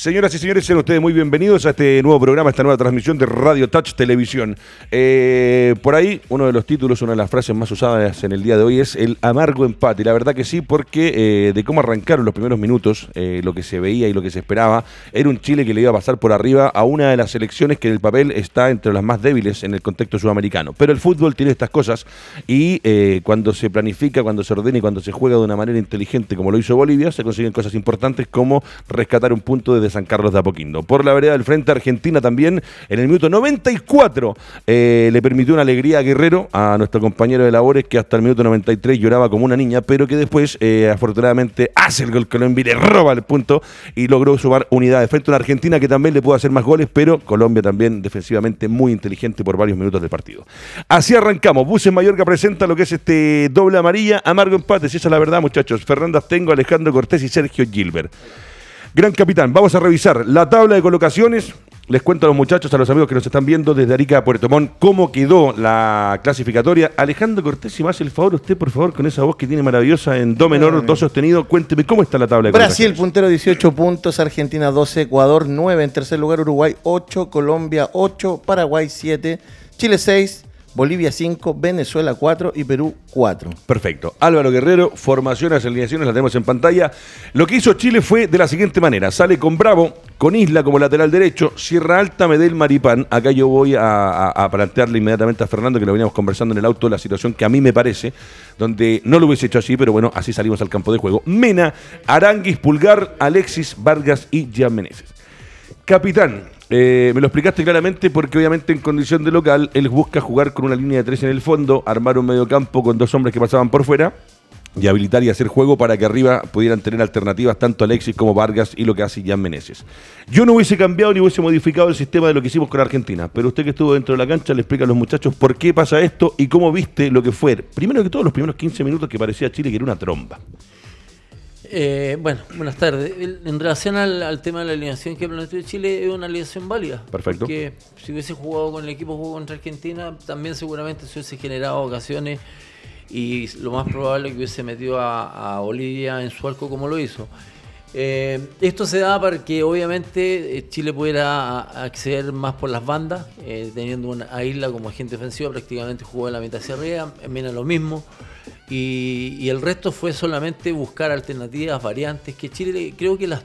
Señoras y señores, sean ustedes muy bienvenidos a este nuevo programa, esta nueva transmisión de Radio Touch Televisión. Eh, por ahí, uno de los títulos, una de las frases más usadas en el día de hoy es el amargo empate. La verdad que sí, porque eh, de cómo arrancaron los primeros minutos, eh, lo que se veía y lo que se esperaba, era un Chile que le iba a pasar por arriba a una de las selecciones que en el papel está entre las más débiles en el contexto sudamericano. Pero el fútbol tiene estas cosas y cuando se planifica, cuando se ordena y cuando se juega de una manera inteligente como lo hizo Bolivia, se consiguen cosas importantes como rescatar un punto de San Carlos de Apoquindo. Por la vereda del frente, Argentina también en el minuto 94 eh, le permitió una alegría a Guerrero, a nuestro compañero de labores, que hasta el minuto 93 lloraba como una niña, pero que después, eh, afortunadamente, hace el gol Colombia y le roba el punto y logró sumar unidades frente a una Argentina que también le pudo hacer más goles, pero Colombia también defensivamente muy inteligente por varios minutos del partido. Así arrancamos. Buses Mallorca presenta lo que es este doble amarilla, amargo empate, si esa es la verdad, muchachos. Fernando Tengo, Alejandro Cortés y Sergio Gilbert. Gran capitán, vamos a revisar la tabla de colocaciones. Les cuento a los muchachos, a los amigos que nos están viendo desde Arica a Puerto Montt, cómo quedó la clasificatoria. Alejandro Cortés, si me hace el favor, usted, por favor, con esa voz que tiene maravillosa en do menor, do sostenido, cuénteme cómo está la tabla de Brasil, puntero 18 puntos, Argentina 12, Ecuador 9, en tercer lugar Uruguay 8, Colombia 8, Paraguay 7, Chile 6, Bolivia 5, Venezuela 4 y Perú 4. Perfecto. Álvaro Guerrero, formaciones, alineaciones, las tenemos en pantalla. Lo que hizo Chile fue de la siguiente manera. Sale con Bravo, con Isla como lateral derecho, Sierra Alta, Medel, Maripán. Acá yo voy a, plantearle inmediatamente a Fernando, que lo veníamos conversando en el auto, la situación que a mí me parece, donde no lo hubiese hecho así, pero bueno, así salimos al campo de juego. Mena, Aranguis, Pulgar, Alexis, Vargas y Jan Meneses. Capitán, eh, me lo explicaste claramente porque obviamente en condición de local él busca jugar con una línea de tres en el fondo, armar un medio campo con dos hombres que pasaban por fuera y habilitar y hacer juego para que arriba pudieran tener alternativas tanto Alexis como Vargas y lo que hace Jan Meneses. Yo no hubiese cambiado ni hubiese modificado el sistema de lo que hicimos con Argentina, pero usted que estuvo dentro de la cancha le explica a los muchachos por qué pasa esto y cómo viste lo que fue, primero que todo, los primeros 15 minutos que parecía Chile que era una tromba. Eh, bueno, buenas tardes. En relación al, tema de la alineación que planteó Chile, es una alineación válida. Perfecto. Porque si hubiese jugado con el equipo jugó contra Argentina, también seguramente se hubiese generado ocasiones y lo más probable es que hubiese metido a, Bolivia en su arco como lo hizo. Eh, esto se da para que obviamente eh, Chile pudiera acceder más por las bandas, teniendo una isla como agente ofensivo, prácticamente jugó en la mitad hacia arriba, en lo mismo. Y, el resto fue solamente buscar alternativas, variantes, que Chile creo que las,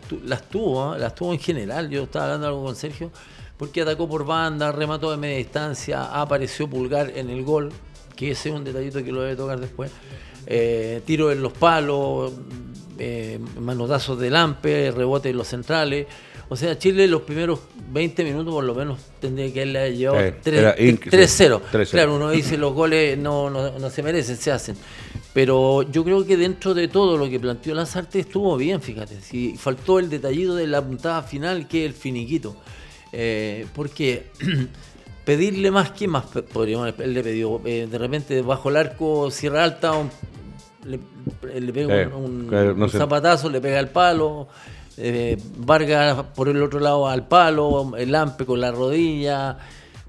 tuvo, ¿ah? las tuvo en general. Yo estaba hablando algo con Sergio, porque atacó por banda, remató de media distancia, apareció Pulgar en el gol, que ese es un detallito que lo debe tocar después. Eh, tiro en los palos, eh, manotazos de Lampe, rebote en los centrales. O sea, Chile los primeros 20 minutos por lo menos tendría que haberle llevado 3-0. Claro, uno dice los goles no, no, se merecen, se hacen. Pero yo creo que dentro de todo lo que planteó Lanzarte estuvo bien, fíjate. Si faltó el detallito de la puntada final, que es el finiquito. Eh, porque pedirle más, ¿qué más podríamos? Él le pidió, eh, de repente bajo el arco, Sierra Alta, le, pega un, zapatazo, le pega el palo. Eh, Vargas por el otro lado al palo, el Lampe con la rodilla.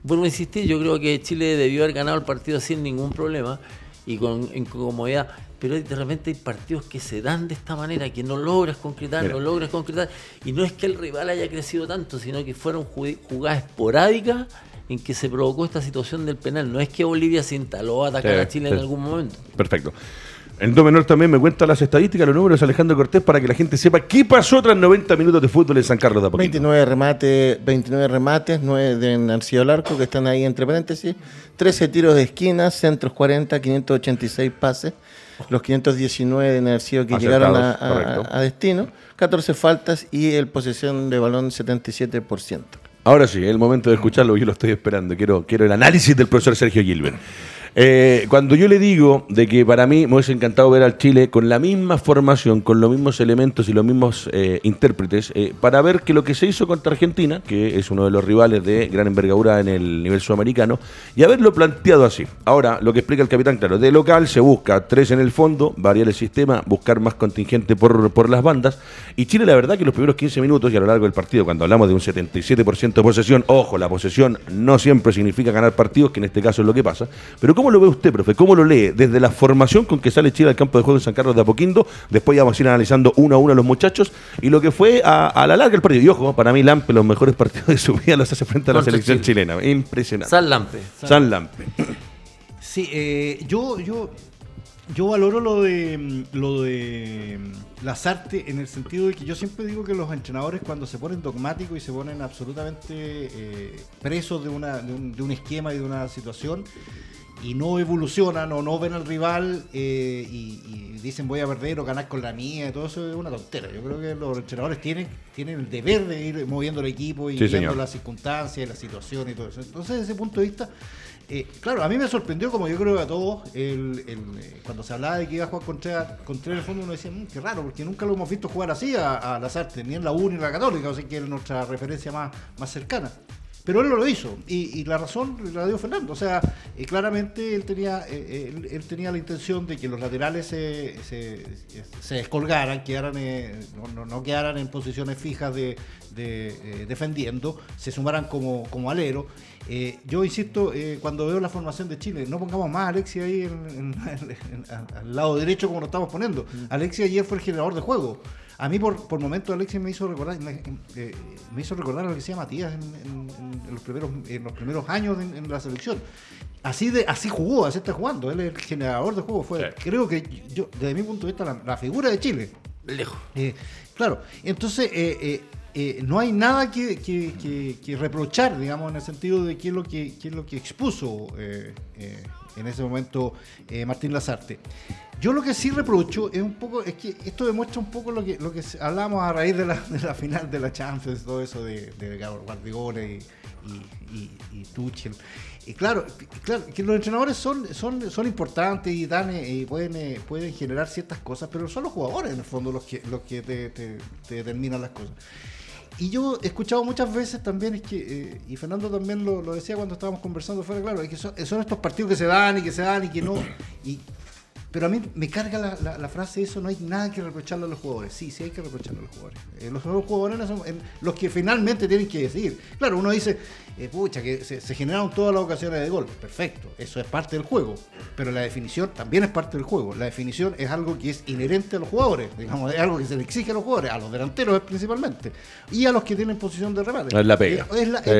Vuelvo a insistir, yo creo que Chile debió haber ganado el partido sin ningún problema y con incomodidad. Pero de repente hay partidos que se dan de esta manera, que no logras concretar, no logras concretar. Y no es que el rival haya crecido tanto, sino que fueron jugadas esporádicas en que se provocó esta situación del penal. No es que Bolivia se instaló a atacar a Chile en algún momento. Perfecto. En do menor también me cuenta las estadísticas, los números Alejandro Cortés para que la gente sepa qué pasó tras 90 minutos de fútbol en San Carlos de Apoquindo. 29 remates, 29 remates, 9 de Narciso Larco que están ahí entre paréntesis, 13 tiros de esquina, centros 40, 586 pases, los 519 de Narciso que llegaron a, destino, 14 faltas y el posesión de balón 77%. Ahora sí, es el momento de escucharlo, yo lo estoy esperando. Quiero, quiero el análisis del profesor Sergio Gilbert. Eh, cuando yo le digo de que para mí me hubiese encantado ver al Chile con la misma formación, con los mismos elementos y los mismos eh, intérpretes, eh, para ver que lo que se hizo contra Argentina, que es uno de los rivales de gran envergadura en el nivel sudamericano, y haberlo planteado así. Ahora, lo que explica el capitán, claro, de local se busca tres en el fondo, variar el sistema, buscar más contingente por, por las bandas, y Chile la verdad que los primeros 15 minutos y a lo largo del partido, cuando hablamos de un 77% de posesión, ojo, la posesión no siempre significa ganar partidos, que en este caso es lo que pasa, pero como ¿Cómo lo ve usted, profe? ¿Cómo lo lee? Desde la formación con que sale Chile al campo de juego de San Carlos de Apoquindo, después ya vamos a ir analizando uno a uno a los muchachos, y lo que fue a, la larga el partido. Y ojo, para mí Lampe los mejores partidos de su vida los hace frente a la selección chilena. Impresionante. San Lampe. San, Lampe. Sí, eh, yo, yo, yo valoro lo de lo de Lazarte en el sentido de que yo siempre digo que los entrenadores cuando se ponen dogmáticos y se ponen absolutamente eh, presos de, una, de, un, de un esquema y de una situación, y no evolucionan o no ven al rival eh, y, dicen voy a perder o ganar con la mía, todo eso es una tontera. Yo creo que los entrenadores tienen, tienen el deber de ir moviendo el equipo y viendo las circunstancias, la situación y todo eso. Entonces, desde ese punto de vista, eh, claro, a mí me sorprendió, como yo creo a todos, el, eh, cuando se hablaba de que iba a jugar contra, contra el fondo, uno decía, mmm, qué raro, porque nunca lo hemos visto jugar así a, a las artes, ni en la U ni en la Católica, o sea que es nuestra referencia más, más cercana. Pero él lo hizo y, la razón la dio Fernando. O sea, eh, claramente él tenía, eh, eh, él, tenía la intención de que los laterales se, se, descolgaran, quedaran, no, no, quedaran en posiciones fijas de, defendiendo, se sumaran como, como alero. yo insisto, cuando veo la formación de Chile, no pongamos más a Alexia ahí al lado derecho como lo estamos poniendo. Mm. Alexia ayer fue el generador de juego. A mí por, por momentos Alexis me hizo recordar eh, me hizo recordar lo que decía Matías en, los primeros en los primeros años en, la selección. Así de así jugó, así está jugando. Él es el generador de juego. Fue, creo que yo desde mi punto de vista la, figura de Chile. Lejos. Eh, claro. Entonces eh, no hay nada que, que, reprochar, digamos, en el sentido de qué es lo que qué es lo que expuso en ese momento Martín Lazarte. Yo lo que sí reprocho es un poco, es que esto demuestra un poco lo que, lo que hablamos a raíz de la, de la final de la Champions, todo eso de, Guardiola y, y, y, Tuchel. Y claro, claro, que los entrenadores son, son, son importantes y dan eh, y pueden, eh, pueden generar ciertas cosas, pero son los jugadores en el fondo los que, los que te, te, determinan las cosas. Y yo he escuchado muchas veces también, es que, eh, y Fernando también lo, lo, decía cuando estábamos conversando fuera, claro, es que son, son, estos partidos que se dan y que se dan y que no. Y, pero a mí me carga la, la, frase eso, no hay nada que reprocharle a los jugadores. Sí, sí hay que reprocharle a los jugadores. Eh, los jugadores son los que finalmente tienen que decidir. Claro, uno dice, eh, pucha, que se, generaron todas las ocasiones de gol. Perfecto, eso es parte del juego. Pero la definición también es parte del juego. La definición es algo que es inherente a los jugadores. Digamos, es algo que se le exige a los jugadores, a los delanteros principalmente. Y a los que tienen posición de remate. Es la pega.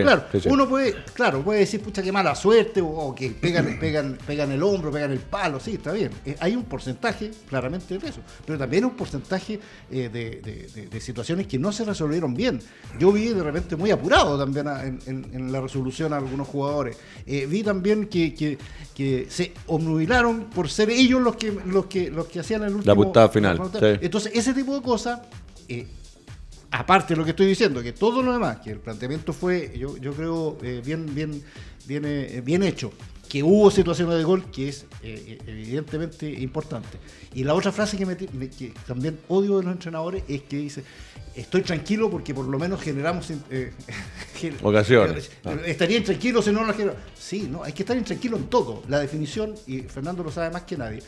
claro, uno puede, claro, puede decir, pucha, qué mala suerte, o, que pegan, pegan, pegan el hombro, pegan el palo, sí, está bien. Hay un porcentaje claramente de eso. Pero también un porcentaje eh, de, situaciones que no se resolvieron bien. Yo vi de repente muy apurado también en la resolución a algunos jugadores. Eh, vi también que, que, se obnubilaron por ser ellos los que los que los que hacían el último. La puntada final. Entonces, ese tipo de cosas. Eh, aparte de lo que estoy diciendo, que todo lo demás, que el planteamiento fue, yo, yo creo, eh, bien, bien, bien, bien hecho que hubo situaciones de gol, que es evidentemente importante. Y la otra frase que, que, también odio de los entrenadores es que dice, estoy tranquilo porque por lo menos generamos eh, ocasiones. Estaría intranquilo si no las quiero. Sí, no, hay que estar intranquilo en todo. La definición, y Fernando lo sabe más que nadie,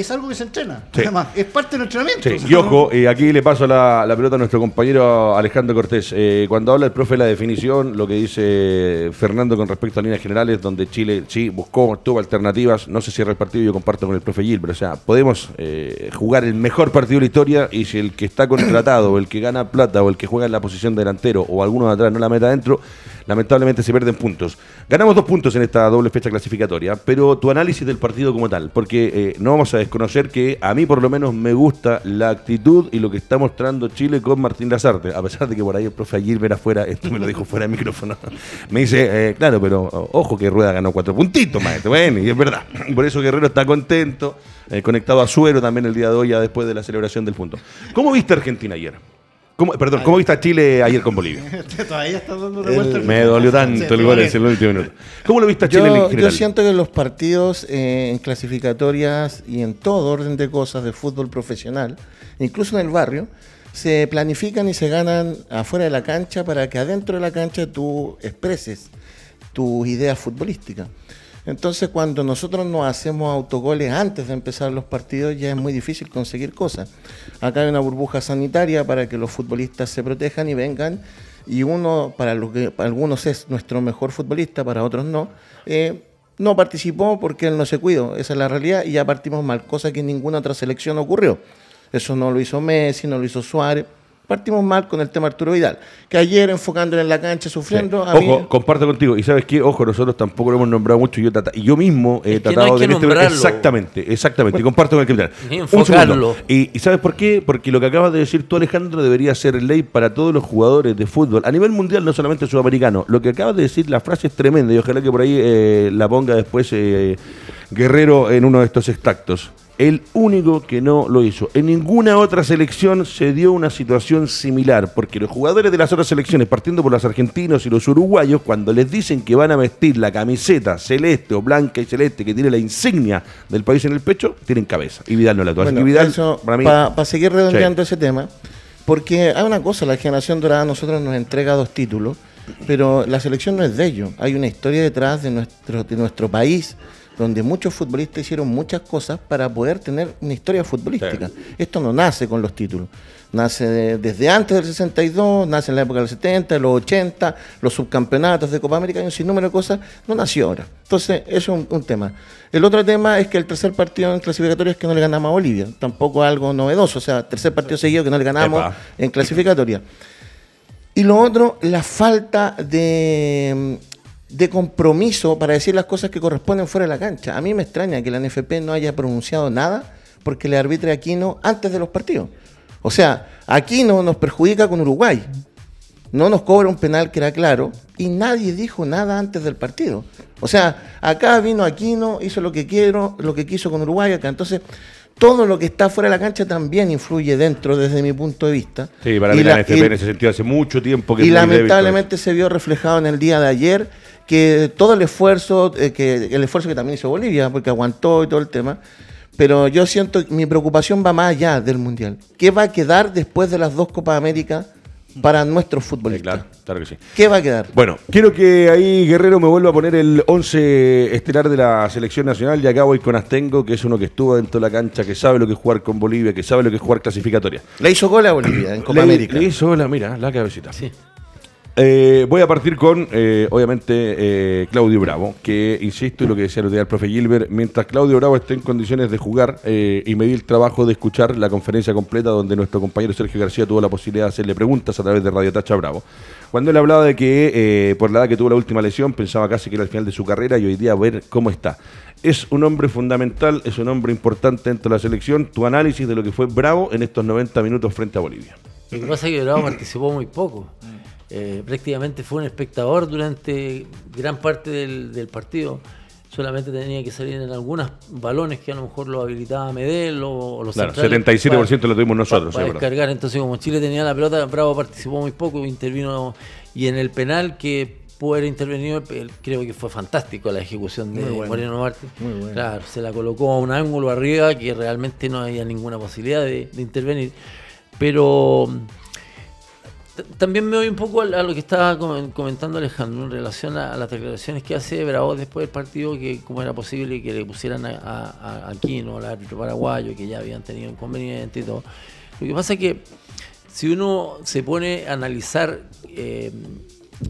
es algo que se entrena. Además, es parte del entrenamiento. Y ojo, y aquí le paso la, pelota a nuestro compañero Alejandro Cortés. Eh, cuando habla el profe de la definición, lo que dice Fernando con respecto a líneas generales, donde Chile sí buscó, tuvo alternativas, no se cierra el partido, yo comparto con el profe Gil, pero o sea, podemos eh, jugar el mejor partido de la historia y si el que está contratado, o el que gana plata, o el que juega en la posición delantero, o alguno de atrás no la meta adentro, lamentablemente se pierden puntos. Ganamos dos puntos en esta doble fecha clasificatoria, pero tu análisis del partido como tal, porque eh, no vamos a desconocer que a mí por lo menos me gusta la actitud y lo que está mostrando Chile con Martín Lazarte, a pesar de que por ahí el profe Aguirre afuera, esto me lo dijo fuera de micrófono, me dice, eh, claro, pero ojo que Rueda ganó cuatro puntitos, maestro, bueno, y es verdad, por eso Guerrero está contento, eh, conectado a Suero también el día de hoy, ya después de la celebración del punto. ¿Cómo viste Argentina ayer? ¿Cómo, perdón, ¿cómo viste a Chile ayer con Bolivia? Todavía está dando vuelta. Me dolió tanto el gol en el último minuto. ¿Cómo lo viste a Chile en general? Yo siento que los partidos eh, en clasificatorias y en todo orden de cosas de fútbol profesional, incluso en el barrio, se planifican y se ganan afuera de la cancha para que adentro de la cancha tú expreses tus ideas futbolísticas. Entonces, cuando nosotros nos hacemos autogoles antes de empezar los partidos, ya es muy difícil conseguir cosas. Acá hay una burbuja sanitaria para que los futbolistas se protejan y vengan. Y uno, para, lo que, algunos es nuestro mejor futbolista, para otros no. Eh, No participó porque él no se cuidó, esa es la realidad, y ya partimos mal, cosa que en ninguna otra selección ocurrió. Eso no lo hizo Messi, no lo hizo Suárez. Partimos mal con el tema Arturo Vidal, que ayer enfocándolo en la cancha, sufriendo. Sí. Ojo, comparto contigo. Y sabes qué, ojo, nosotros tampoco lo hemos nombrado mucho. Yo, trata- y yo mismo he Es que no tratado hay de que en este- nombrarlo. Exactamente, exactamente. Y comparto con el capitán. Segundo. enfocarlo. Y, y ¿sabes por qué? Porque lo que acabas de decir tú, Alejandro, debería ser ley para todos los jugadores de fútbol. A nivel mundial, no solamente sudamericano. Lo que acabas de decir, la frase es tremenda. Y ojalá que por ahí eh, la ponga después eh, Guerrero en uno de estos extractos. El único que no lo hizo. En ninguna otra selección se dio una situación similar, porque los jugadores de las otras selecciones, partiendo por los argentinos y los uruguayos, cuando les dicen que van a vestir la camiseta celeste o blanca y celeste que tiene la insignia del país en el pecho, tienen cabeza. Y Vidal no la Bueno, eso, para mí, seguir redondeando Sí. ese tema, porque hay una cosa, la generación dorada a nosotros nos entrega dos títulos, pero la selección no es de ellos. Hay una historia detrás de nuestro, de nuestro país, donde muchos futbolistas hicieron muchas cosas para poder tener una historia futbolística. Esto no nace con los títulos. Nace de- desde antes del 62, nace en la época del 70, los 80, los subcampeonatos de Copa América, hay un sinnúmero de cosas, no nació ahora. Entonces, eso es un, un tema. El otro tema es que el tercer partido en clasificatoria es que no le ganamos a Bolivia. Tampoco algo novedoso, o sea, tercer partido seguido que no le ganamos Epa. en clasificatoria. Y lo otro, la falta de, de compromiso para decir las cosas que corresponden fuera de la cancha. A mí me extraña que la NFP no haya pronunciado nada porque le arbitre Aquino antes de los partidos. O sea, Aquino nos perjudica con Uruguay. No nos cobra un penal que era claro y nadie dijo nada antes del partido. O sea, acá vino Aquino, hizo lo que quiero, lo que quiso con Uruguay acá. Entonces, todo lo que está fuera de la cancha también influye dentro desde mi punto de vista. Sí, para Y mí la, NFP en ese sentido hace mucho tiempo que y lamentablemente se vio reflejado en el día de ayer que todo el esfuerzo, eh, que el esfuerzo que también hizo Bolivia, porque aguantó y todo el tema, pero yo siento que mi preocupación va más allá del Mundial. ¿Qué va a quedar después de las dos Copas América para nuestros Sí, futbolistas? claro, claro que sí. ¿Qué va a quedar? Bueno, quiero que ahí Guerrero me vuelva a poner el 11 estelar de la selección nacional y acá voy con Astengo, que es uno que estuvo dentro de la cancha, que sabe lo que es jugar con Bolivia, que sabe lo que es jugar clasificatoria. Le hizo gol a Bolivia en Copa Le- América. le hizo la, mira, la cabecita. Sí. Eh, voy a partir con, eh, obviamente, eh, Claudio Bravo, que, insisto, y lo que decía el otro día el profe Gilbert, mientras Claudio Bravo esté en condiciones de jugar eh, y me di el trabajo de escuchar la conferencia completa donde nuestro compañero Sergio García tuvo la posibilidad de hacerle preguntas a través de Radio Tacha Bravo. Cuando él hablaba de que eh, por la edad que tuvo la última lesión pensaba casi que era el final de su carrera y hoy día ver cómo está. Es un hombre fundamental, es un hombre importante dentro de la selección. Tu análisis de lo que fue Bravo en estos 90 minutos frente a Bolivia. Lo que pasa es que Bravo participó muy poco. Eh, prácticamente fue un espectador durante gran parte del, del partido. Solamente tenía que salir en algunos balones que a lo mejor lo habilitaba Medel o, o los Claro, centrales 77% lo tuvimos nosotros, Para, verdad. descargar. Entonces, como Chile tenía la pelota, Bravo participó muy poco, intervino. Y en el penal que pudo haber intervenido, creo que fue fantástico la ejecución de bueno. Moreno Martí. Muy bueno. Claro, se la colocó a un ángulo arriba que realmente no había ninguna posibilidad de, de intervenir. Pero también me voy un poco a, a lo que estaba comen- comentando Alejandro en relación a, las declaraciones que hace Bravo después del partido, que cómo era posible que le pusieran a Aquino, al árbitro paraguayo, que ya habían tenido inconveniente y todo. Lo que pasa es que si uno se pone a analizar eh,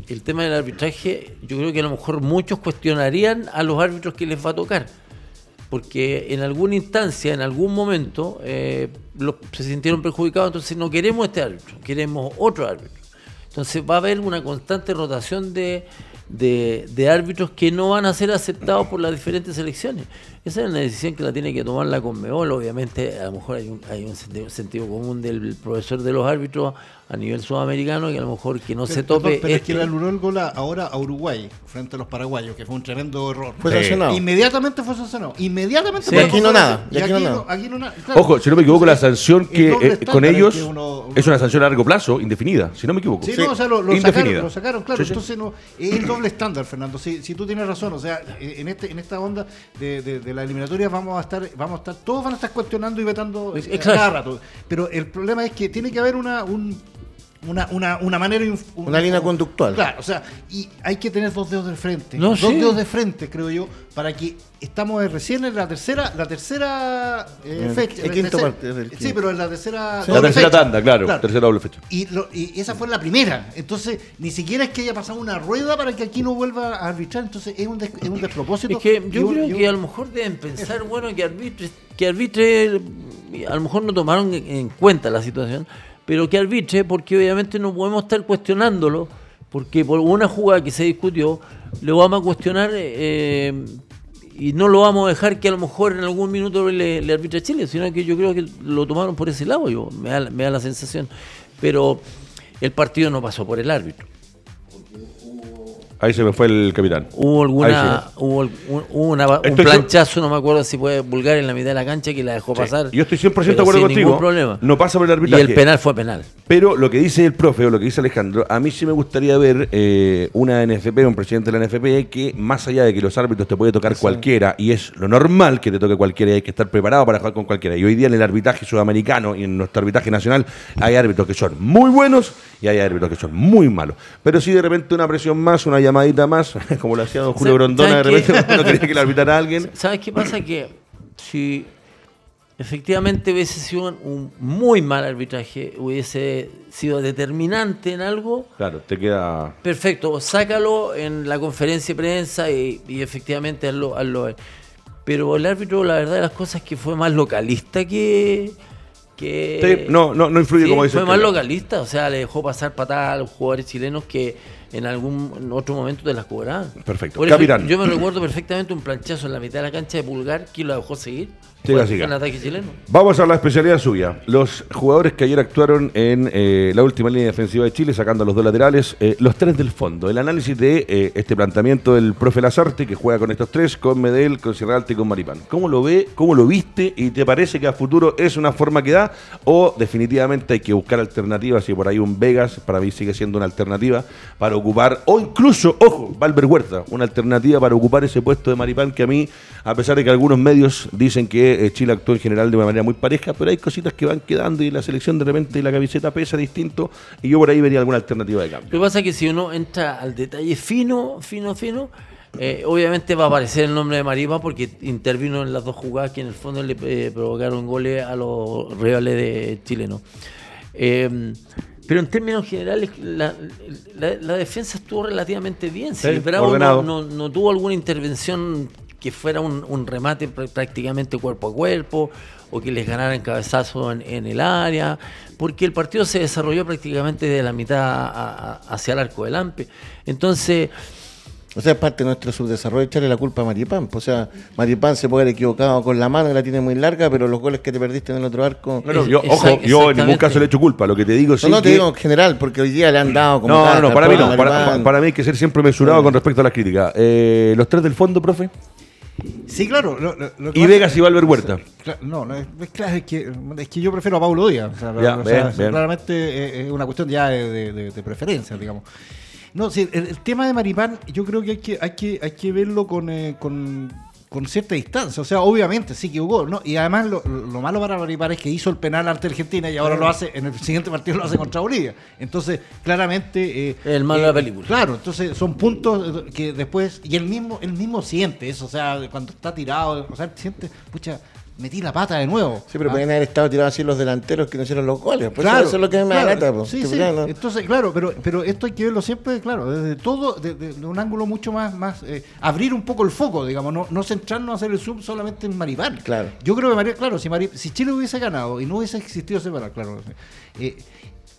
el tema del arbitraje, yo creo que a lo mejor muchos cuestionarían a los árbitros que les va a tocar. Porque en alguna instancia, en algún momento, eh, los- se sintieron perjudicados, entonces no queremos este árbitro, queremos otro árbitro. Entonces va a haber una constante rotación de, de- de árbitros que no van a ser aceptados por las diferentes selecciones. Esa es una decisión que la tiene que tomar la Conmebol. Obviamente, a lo mejor hay un, hay un sentido, sentido común del profesor de los árbitros a nivel sudamericano que a lo mejor que no se tope. pero es este- que le anuló el gol ahora a Uruguay frente a los paraguayos, que fue un tremendo error. Fue Sí. sancionado. Inmediatamente fue sancionado. Inmediatamente. Sí. fue Y aquí no nada, y aquí no nada. aquí no nada. Claro. Ojo, si no me equivoco, la sanción que eh, con ellos que uno- es una sanción a largo plazo, indefinida, si no me equivoco. Sí, no, o sea, lo, lo Indefinida. sacaron, lo sacaron, claro. Sí, sí. Entonces, no, es el doble estándar, Fernando. Si, si tú tienes razón, o sea, en, este, en esta onda de, de, de la eliminatoria vamos a estar, vamos a estar, todos van a estar cuestionando y vetando exacto. cada rato. Pero el problema es que tiene que haber una, un, una, una, una manera. Una línea conductual. Claro, o sea, y hay que tener dos dedos de frente. No, dos sí. dedos de frente, creo yo, para que estamos eh, recién en la tercera, la tercera eh, El- fecha. el la quinto tercera- partido del Sí, pero en la tercera. La doble tercera fecha. tanda, claro, tercera doble fecha. Y, lo- y esa fue la primera. Entonces, ni siquiera es que haya pasado una rueda para que aquí no vuelva a arbitrar. Entonces, es un, des- es un despropósito. Es que yo creo que a lo mejor deben pensar, bueno, que arbitre, que arbitre, a lo mejor no tomaron en cuenta la situación, pero que arbitre, porque obviamente no podemos estar cuestionándolo, porque por una jugada que se discutió, lo vamos a cuestionar eh, y no lo vamos a dejar que a lo mejor en algún minuto le, le arbitre a Chile, sino que yo creo que lo tomaron por ese lado, yo, me da la sensación. Pero el partido no pasó por el árbitro. Ahí se me fue el capitán. Hubo alguna, hubo, un, hubo una- un Estoy planchazo, no me acuerdo si fue vulgar en la mitad de la cancha que la dejó Sí. pasar. Yo estoy 100% de acuerdo contigo. Ningún problema. No pasa por el Y arbitraje. el penal fue penal. Pero lo que dice el profe o lo que dice Alejandro, a mí sí me gustaría ver eh, una NFP, un presidente de la NFP, que más allá de que los árbitros te puede tocar cualquiera, y es lo normal que te toque cualquiera y hay que estar preparado para jugar con cualquiera. Y hoy día en el arbitraje sudamericano y en nuestro arbitraje nacional hay árbitros que son muy buenos y hay árbitros que son muy malos. Pero si de repente una presión más, una llamadita más, como lo hacía don Julio ¿Sabes- Grondona, de repente qué? cuando quería que le arbitrara a alguien. ¿Sabes qué pasa? Que si efectivamente hubiese sido un muy mal arbitraje, hubiese sido determinante en algo, Claro, te queda. perfecto, sácalo en la conferencia de prensa y, y efectivamente hazlo, hazlo. Pero el árbitro, la verdad de las cosas, es que fue más localista que... que Sí, no, no, no influye Sí, como dice Fue más localista, o sea, le dejó pasar patadas a los jugadores chilenos que en algún otro momento te las cobraban. Perfecto. Por eso yo me recuerdo perfectamente un planchazo en la mitad de la cancha de Pulgar que lo dejó seguir. Siga, Fue siga. un ataque chileno. Vamos a la especialidad suya. Los jugadores que ayer actuaron en eh, la última línea defensiva de Chile, sacando los dos laterales, eh, los tres del fondo. El análisis de eh, este planteamiento del profe Lazarte, que juega con estos tres, con Medel, con Sierra Alta y con Maripán. ¿Cómo lo ve? ¿Cómo lo viste? ¿Y te parece que a futuro es una forma que da? ¿O definitivamente hay que buscar alternativas? Y por ahí un Vegas, para mí sigue siendo una alternativa para ocupar, o incluso, ojo, Valver Huerta, una alternativa para ocupar ese puesto de Maripán que a mí, a pesar de que algunos medios dicen que eh, Chile actuó en general de una manera muy pareja, pero hay cositas que van quedando y la selección de repente la camiseta pesa distinto y yo por ahí vería alguna alternativa de cambio. Lo que pasa es que si uno entra al detalle fino, fino, fino, eh, obviamente va a aparecer el nombre de Maripa porque intervino en las dos jugadas que en el fondo le eh, provocaron goles a los rivales de chilenos. Eh, pero en términos generales, la, la- la defensa estuvo relativamente bien. Si Sí, Bravo no, no- no tuvo alguna intervención que fuera un, un remate pr- prácticamente cuerpo a cuerpo o que les ganaran cabezazo en, en el área, porque el partido se desarrolló prácticamente de la mitad a- a- hacia el arco del AMPE. Entonces, O sea, es parte de nuestro subdesarrollo echarle la culpa a Maripán. O sea, Maripán se puede haber equivocado con la mano, que la tiene muy larga, pero los goles que te perdiste en el otro arco. Bueno, Es- yo, ojo, yo en ningún caso le echo culpa, lo que te digo no, sí no te que- digo en general, porque hoy día le han dado como. No, no, no, para mí no, para, para mí hay que ser siempre mesurado con respecto a las críticas. Eh, los tres del fondo, profe, Sí, claro. lo- lo- y Vegas y Valver Huerta. No, no, es, es claro, es que, es que yo prefiero a Paulo Díaz. O sea, Ya, o sea, bien, bien. claramente eh, es una cuestión ya de, de- de- de preferencia, digamos. No, sí, el, el tema de Maripán, yo creo que hay que, hay que, hay que verlo con, eh, con, con cierta distancia. O sea, obviamente sí que jugó, ¿no? Y además lo, lo malo para Maripán es que hizo el penal ante Argentina y ahora lo hace, en el siguiente partido lo hace contra Bolivia. Entonces, claramente. eh, El malo de la película. Claro, entonces son puntos eh, que después. Y él mismo, él mismo siente eso, o sea, cuando está tirado, o sea, siente, pucha, metí la pata de nuevo. Sí, pero Ah, podrían haber estado tirados así los delanteros que no hicieron los goles. Claro, eso es lo que me claro, da lata. pues. Sí, sí. Entonces, claro, pero, pero esto hay que verlo siempre, claro, desde todo, desde de un ángulo mucho más, más eh, abrir un poco el foco, digamos, no, no centrarnos a hacer el zoom solamente en Maripán. Claro. Yo creo que Maripán, claro, si, si Chile hubiese ganado y no hubiese existido ese penal, claro, eh,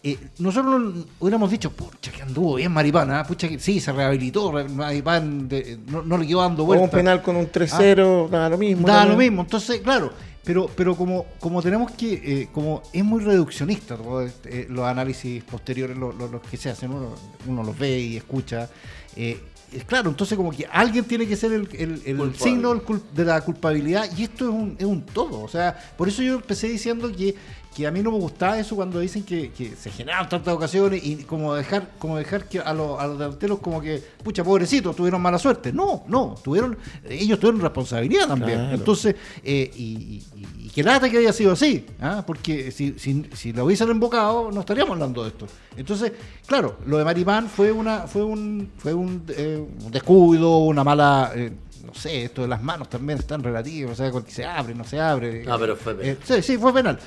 eh, nosotros no- hubiéramos dicho, pucha, que anduvo bien Maripán, ah, pucha, que sí, se rehabilitó, re- Maripán de- no, no le quedó dando O un penal con un 3-0, da lo mismo. Da ¿no? lo mismo, entonces, claro, pero, pero como, como tenemos que, eh, como es muy reduccionista todo este, eh, los análisis posteriores, lo- lo- los que se hacen, uno, uno los ve y escucha. eh, es claro, entonces como que alguien tiene que ser el, el- el signo de la culpabilidad y esto es un, es un todo. O sea, por eso yo empecé diciendo que, que a mí no me gustaba eso cuando dicen que, que se generan tantas ocasiones y como dejar como dejar que a, los, a los delanteros como que, pucha, pobrecitos, tuvieron mala suerte. No, no, tuvieron ellos tuvieron responsabilidad también. Claro. Entonces, eh, y, y- y que lata que haya sido así, ¿ah? porque si, si, si lo hubiesen embocado no estaríamos hablando de esto. Entonces, claro, lo de Maripán fue una fue un fue un, eh, un descuido, una mala... eh, no sé, esto de las manos también están relativos, o sea, que se abre, no se abre. No, pero fue penal. Eh, sí, sí, fue penal.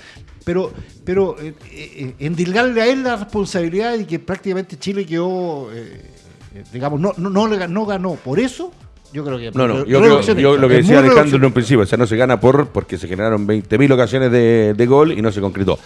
Pero, pero eh, eh, endilgarle a él la responsabilidad de que prácticamente Chile quedó, eh, digamos, no, no, no, no ganó. Por eso, yo creo que. No, no, yo, creo, yo lo que decía Alejandro en un principio, o sea, no se gana por porque se generaron 20.000 ocasiones de, de gol y no se concretó.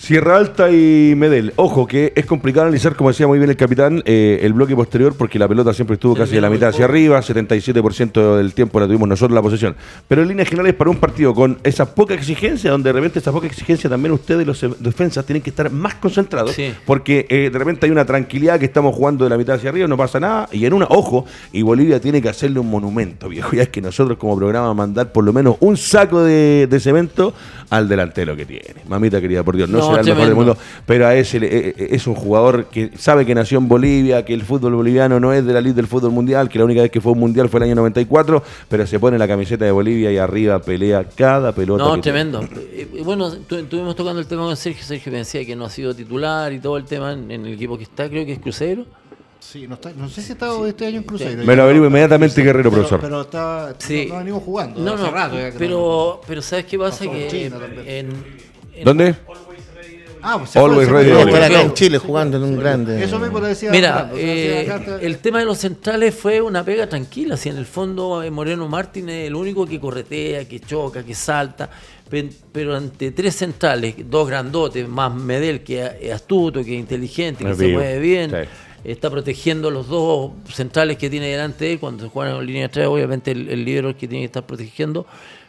Sierra Alta y Medel. Ojo, que es complicado analizar, como decía muy bien el capitán, eh, el bloque posterior, porque la pelota siempre estuvo casi de la mitad hacia arriba, 77% del tiempo la tuvimos nosotros la posesión. Pero en líneas generales, para un partido con esa poca exigencia, donde de repente esa poca exigencia también ustedes, los defensas, tienen que estar más concentrados, Sí. porque eh, de repente hay una tranquilidad que estamos jugando de la mitad hacia arriba, no pasa nada, y en una, ojo, y Bolivia tiene que hacerle un monumento, viejo, ya es que nosotros como programa mandar por lo menos un saco de, de cemento al delantero que tiene. Mamita querida, por Dios, no, No, será el mejor del tremendo. mundo, pero a ese le- eh, eh, es un jugador que sabe que nació en Bolivia, que el fútbol boliviano no es de la lid del fútbol mundial, que la única vez que fue un mundial fue el año 94, pero se pone la camiseta de Bolivia y arriba pelea cada pelota. No, que tremendo. Eh, bueno, tu- estuvimos tocando el tema con Sergio. Sergio me decía que no ha sido titular y todo el tema en, en el equipo que está, creo que es Cruzeiro. Sí, no, está- no sé si está este año en Cruzeiro. Me lo averiguo inmediatamente, Guerrero, Pero- profesor. Pero está, Sí. no, venido jugando. No, no, rato pero, pero ¿sabes qué pasa? Pasó Que China en- ¿Dónde? Ah, pues Always ready. Estar acá Claro. en Chile jugando en un grande. Eso mismo le decía. Mira, eh, el tema de los centrales fue una pega tranquila. Si en el fondo eh, Moreno Martín es el único que corretea, que choca, que salta. pe- Pero ante tres centrales, dos grandotes, más Medel, que es astuto, que es inteligente, que se vivo. mueve bien, Sí. está protegiendo los dos centrales que tiene delante de él. Cuando se juegan en línea de tres, obviamente el, el el que tiene que estar protegiendo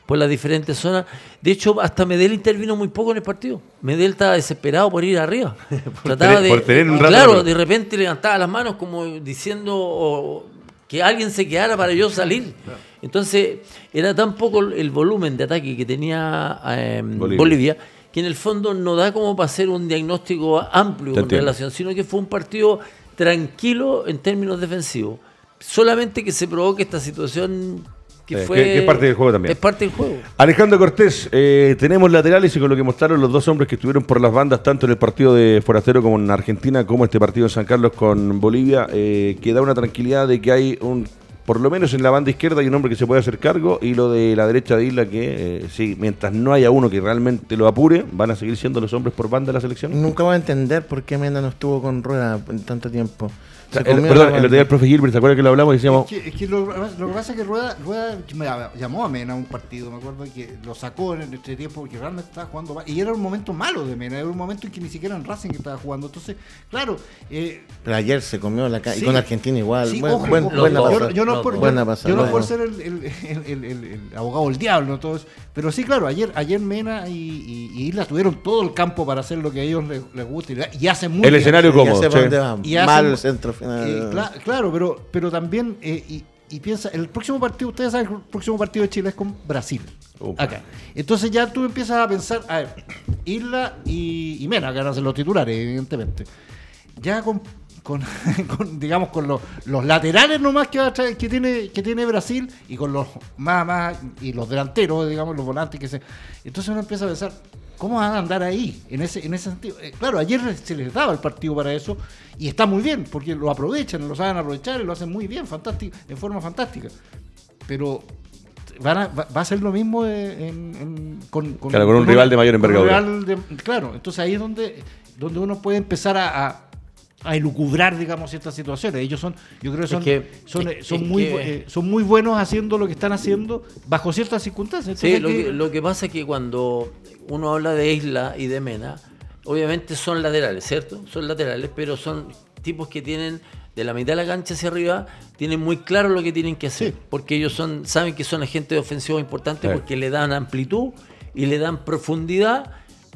por las diferentes zonas. De hecho, hasta Medel intervino muy poco en el partido. Medel estaba desesperado por ir arriba. Trataba tener- de, por tener un rato claro, de- de repente levantaba las manos como diciendo o, que alguien se quedara para yo salir. Entonces, era tan poco el volumen de ataque que tenía eh, Bolivia. Bolivia. que en el fondo no da como para hacer un diagnóstico amplio entiendo. relación, sino que fue un partido tranquilo en términos defensivos. Solamente que se provoque esta situación que Sí, fue... que- que es parte del juego también. Es parte del juego. Alejandro Cortés, eh, tenemos laterales y con lo que mostraron los dos hombres que estuvieron por las bandas, tanto en el partido de Forastero como en Argentina, como este partido en San Carlos con Bolivia, eh, que da una tranquilidad de que hay un, por lo menos en la banda izquierda hay un hombre que se puede hacer cargo y lo de la derecha de Isla que, eh, sí, mientras no haya uno que realmente lo apure, van a seguir siendo los hombres por banda de la selección. Nunca voy a entender por qué Mena no estuvo con rueda en tanto tiempo. El- perdón, el otro día el profe Gilbert, ¿se acuerda que lo hablamos y decíamos, Es que, es que lo, lo que pasa es que Rueda, Rueda me llamó a Mena a un partido, me acuerdo que lo sacó en este tiempo porque realmente estaba jugando mal. Y era un momento malo de Mena, era un momento en que ni siquiera en Racing estaba jugando. Entonces, claro, eh, Pero ayer se comió la ca- Sí. y con Argentina igual. Sí, Buen- ojo, buen- ojo, buena yo- pasada. yo, yo no por, buena yo- pasada, yo no buena. por ser el, el- el- el- el- el abogado del diablo, todo eso. pero sí, claro, ayer, ayer Mena y, y- y Isla tuvieron todo el campo para hacer lo que a ellos les, les gusta y, y hacen muy el bien. escenario sí. Y hacen- Mal el centro final. Eh, cla- claro, pero, pero también, eh, y, y piensa, el próximo partido, ustedes saben que el próximo partido de Chile es con Brasil. Acá. Entonces ya tú empiezas a pensar, a ver, Isla y, y Mena, que van a ser los titulares, evidentemente. Ya con, con, con, digamos, con los, los laterales nomás que, va a traer- que, tiene, que tiene Brasil y con los más, más, y los delanteros, digamos, los volantes que se. Entonces uno empieza a pensar, ¿cómo van a andar ahí? En ese, en ese sentido. Eh, claro, ayer se les daba el partido para eso y está muy bien, porque lo aprovechan, lo saben aprovechar y lo hacen muy bien, fantástico, en forma fantástica. Pero van a- va, va a ser lo mismo eh, en- en- con, Claro, con un rival de mayor envergadura. de- claro, entonces ahí es donde, donde uno puede empezar a, a, a elucubrar, digamos, ciertas situaciones. Ellos son, yo creo que son, que- son, es- son es muy, que- eh, son muy buenos haciendo lo que están haciendo bajo ciertas circunstancias. Sí, lo que, lo que pasa es que cuando uno habla de Isla y de Mena, obviamente son laterales, ¿cierto? Son laterales, pero son tipos que tienen de la mitad de la cancha hacia arriba, tienen muy claro lo que tienen que hacer, Sí. porque ellos son saben que son agentes ofensivos importantes Sí. porque le dan amplitud y le dan profundidad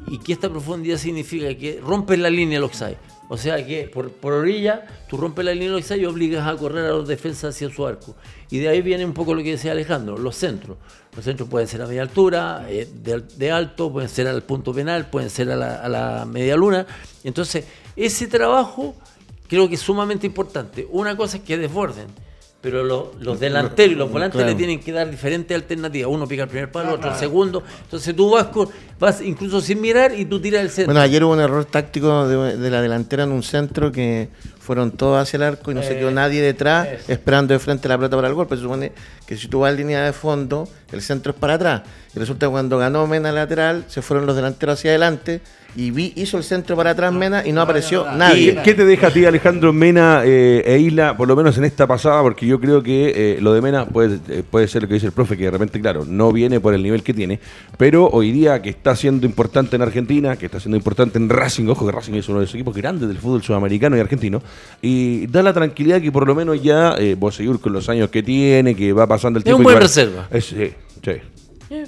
y que esta profundidad significa que rompes la línea del offside. O sea que por, por orilla tú rompes la línea offside y obligas a correr a los defensas hacia su arco. Y de ahí viene un poco lo que decía Alejandro, los centros. Los centros pueden ser a media altura, eh, de, de alto, pueden ser al punto penal, pueden ser a la, a la media luna. Entonces, ese trabajo creo que es sumamente importante. Una cosa es que desborden, pero lo- los delanteros y los volantes Claro. le tienen que dar diferentes alternativas. Uno pica el primer palo, otro el segundo. Entonces tú vas, con, vas incluso sin mirar y tú tiras el centro. Bueno, ayer hubo un error táctico de, de la delantera en un centro que fueron todos hacia el arco y no se Eh, quedó nadie detrás esperando de frente la pelota para el golpe. Se supone que si tú vas en línea de fondo, el centro es para atrás. Y resulta que cuando ganó Mena lateral, se fueron los delanteros hacia adelante y vi, hizo el centro para atrás Mena y no apareció ¿Y nadie. ¿Qué te deja a ti, Alejandro Mena eh, e Isla, por lo menos en esta pasada? Porque yo creo que eh, lo de Mena puede, eh, puede ser lo que dice el profe, que de repente, claro, no viene por el nivel que tiene, pero hoy día que está siendo importante en Argentina, que está siendo importante en Racing, ojo que Racing es uno de los equipos grandes del fútbol sudamericano y argentino, y da la tranquilidad que por lo menos ya eh, Boseyur con los años que tiene, que va pasando el Es tiempo. un y buen va- reserva. Es, sí, sí.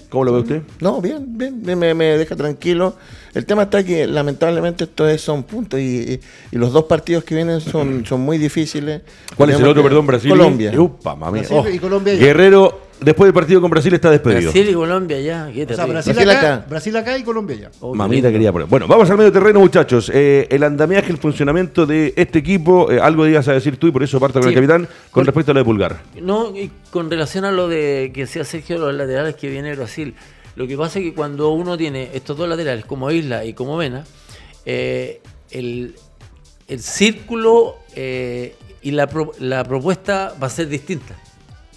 ¿Cómo lo ve usted? No, bien, bien, bien, me, me deja tranquilo. El tema está que lamentablemente esto es, son puntos y, y- y los dos partidos que vienen son, son muy difíciles. ¿Cuál es el otro, que- perdón, Brasil? Colombia. Upa, mami. Brasil Oh. y Colombia ya. Guerrero, después del partido con Brasil, está despedido. Brasil y Colombia ya. O sea. Brasil, Brasil acá, acá. Brasil acá y Colombia ya. Oh, Mamita quería poner. Bueno, vamos al medio terreno, muchachos. Eh, el andamiaje, el funcionamiento de este equipo, eh, algo digas a decir tú y por eso parto con Sí. el capitán, con respecto a lo de Pulgar. No, y con relación a lo de que sea Sergio, los laterales que viene Brasil, lo que pasa es que cuando uno tiene estos dos laterales, como Isla y como Mena, eh, el, el círculo eh, y la, pro- la propuesta va a ser distinta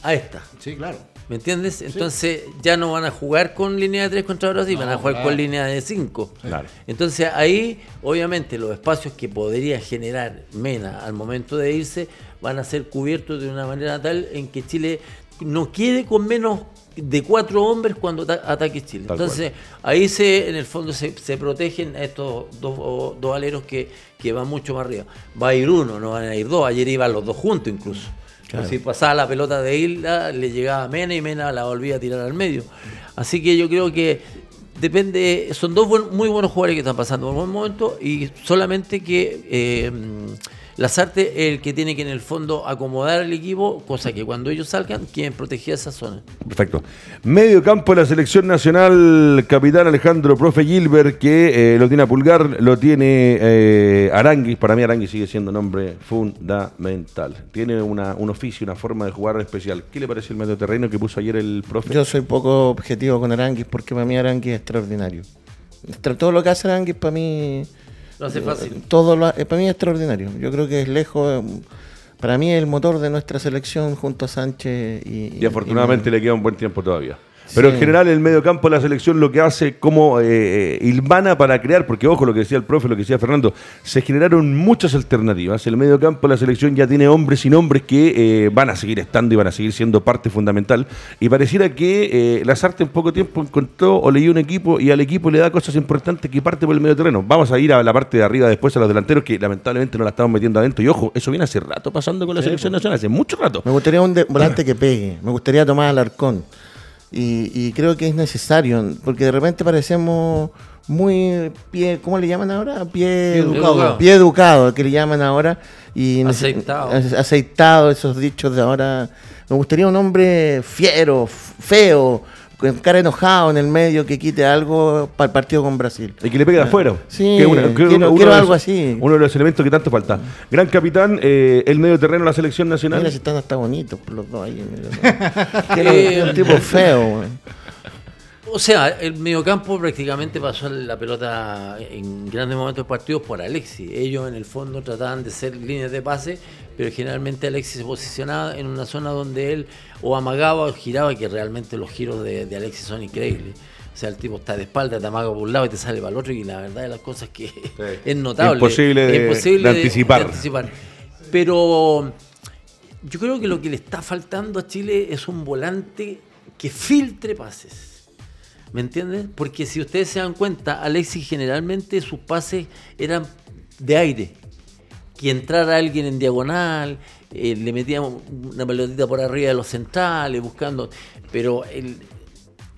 a esta. Sí, claro. ¿Me entiendes? Entonces ya no van a jugar con línea de 3 contra Brasil, van a jugar claro. con línea de 5. Claro. Entonces ahí, obviamente, los espacios que podría generar Mena al momento de irse van a ser cubiertos de una manera tal en que Chile no quede con menos de cuatro hombres cuando ta- ataque Chile. Tal Entonces ahí se, en el fondo se, se protegen a estos dos, dos aleros que, que van mucho más arriba. Va a ir uno, no van a ir dos. Ayer iban los dos juntos incluso. Claro. Si pasaba la pelota de Isla, le llegaba a Mena y Mena la volvía a tirar al medio. Así que yo creo que depende, son dos muy buenos jugadores que están pasando por un buen momento y solamente que eh, Lazarte es el que tiene que en el fondo acomodar al equipo, cosa que cuando ellos salgan quieren proteger esa zona. Perfecto. Medio campo de la selección nacional, capitán Alejandro Profe Gilbert, que eh, lo tiene a Pulgar, lo tiene eh, Aranguis. Para mí Aranguis sigue siendo nombre fundamental. Tiene una, un oficio, una forma de jugar especial. ¿Qué le parece el medio terreno que puso ayer el profe? Yo soy poco objetivo con Aranguis porque para mí Aranguis es extraordinario. Extra- Todo lo que hace Aranguis para mí, Lo hace fácil. todo lo, ha- para mí es extraordinario. Yo creo que es lejos, eh, para mí es el motor de nuestra selección junto a Sánchez y... Y afortunadamente le queda un buen tiempo todavía. Pero Sí. en general el medio campo de la selección lo que hace como eh, eh, hilvana para crear, porque ojo lo que decía el profe, lo que decía Fernando, se generaron muchas alternativas. El medio campo de la selección ya tiene hombres y nombres que eh, van a seguir estando y van a seguir siendo parte fundamental. Y pareciera que eh, Lazarte en poco tiempo encontró o leyó un equipo y al equipo le da cosas importantes que parte por el medio terreno. Vamos a ir a la parte de arriba después a los delanteros que lamentablemente no la estamos metiendo adentro. Y ojo, eso viene hace rato pasando con la selección nacional, hace mucho rato. Me gustaría un volante que pegue, me gustaría tomar al arcón. Y, y creo que es necesario, porque de repente parecemos muy pie, ¿cómo le llaman ahora? Pie educado. Pie educado, que le llaman ahora. Y Aceitado. ace- aceitado, esos dichos de ahora. Me gustaría un hombre fiero, feo, con cara enojado en el medio, que quite algo para el partido con Brasil. Y que le pegue de afuera. Sí, Que es una- que quiero- uno- quiero algo los- así. Uno de los elementos que tanto falta. Gran capitán, eh, el medio terreno de la selección nacional. Mira si están hasta bonitos los dos ahí. Quiero un tipo feo. weón. O sea, el mediocampo prácticamente pasó la pelota en grandes momentos de partidos por Alexis. Ellos en el fondo trataban de ser líneas de pase, pero generalmente Alexis se posicionaba en una zona donde él o amagaba o giraba, que realmente los giros de, de Alexis son increíbles. O sea, el tipo está de espalda, te amaga por un lado y te sale para el otro, y la verdad de las cosas que es notable. Imposible de- Es de anticipar. anticipar. Pero yo creo que lo que le está faltando a Chile es un volante que filtre pases. ¿Me entienden? Porque si ustedes se dan cuenta, Alexis generalmente sus pases eran de aire. Que entrara alguien en diagonal, eh, le metíamos una pelotita por arriba de los centrales, buscando. Pero el,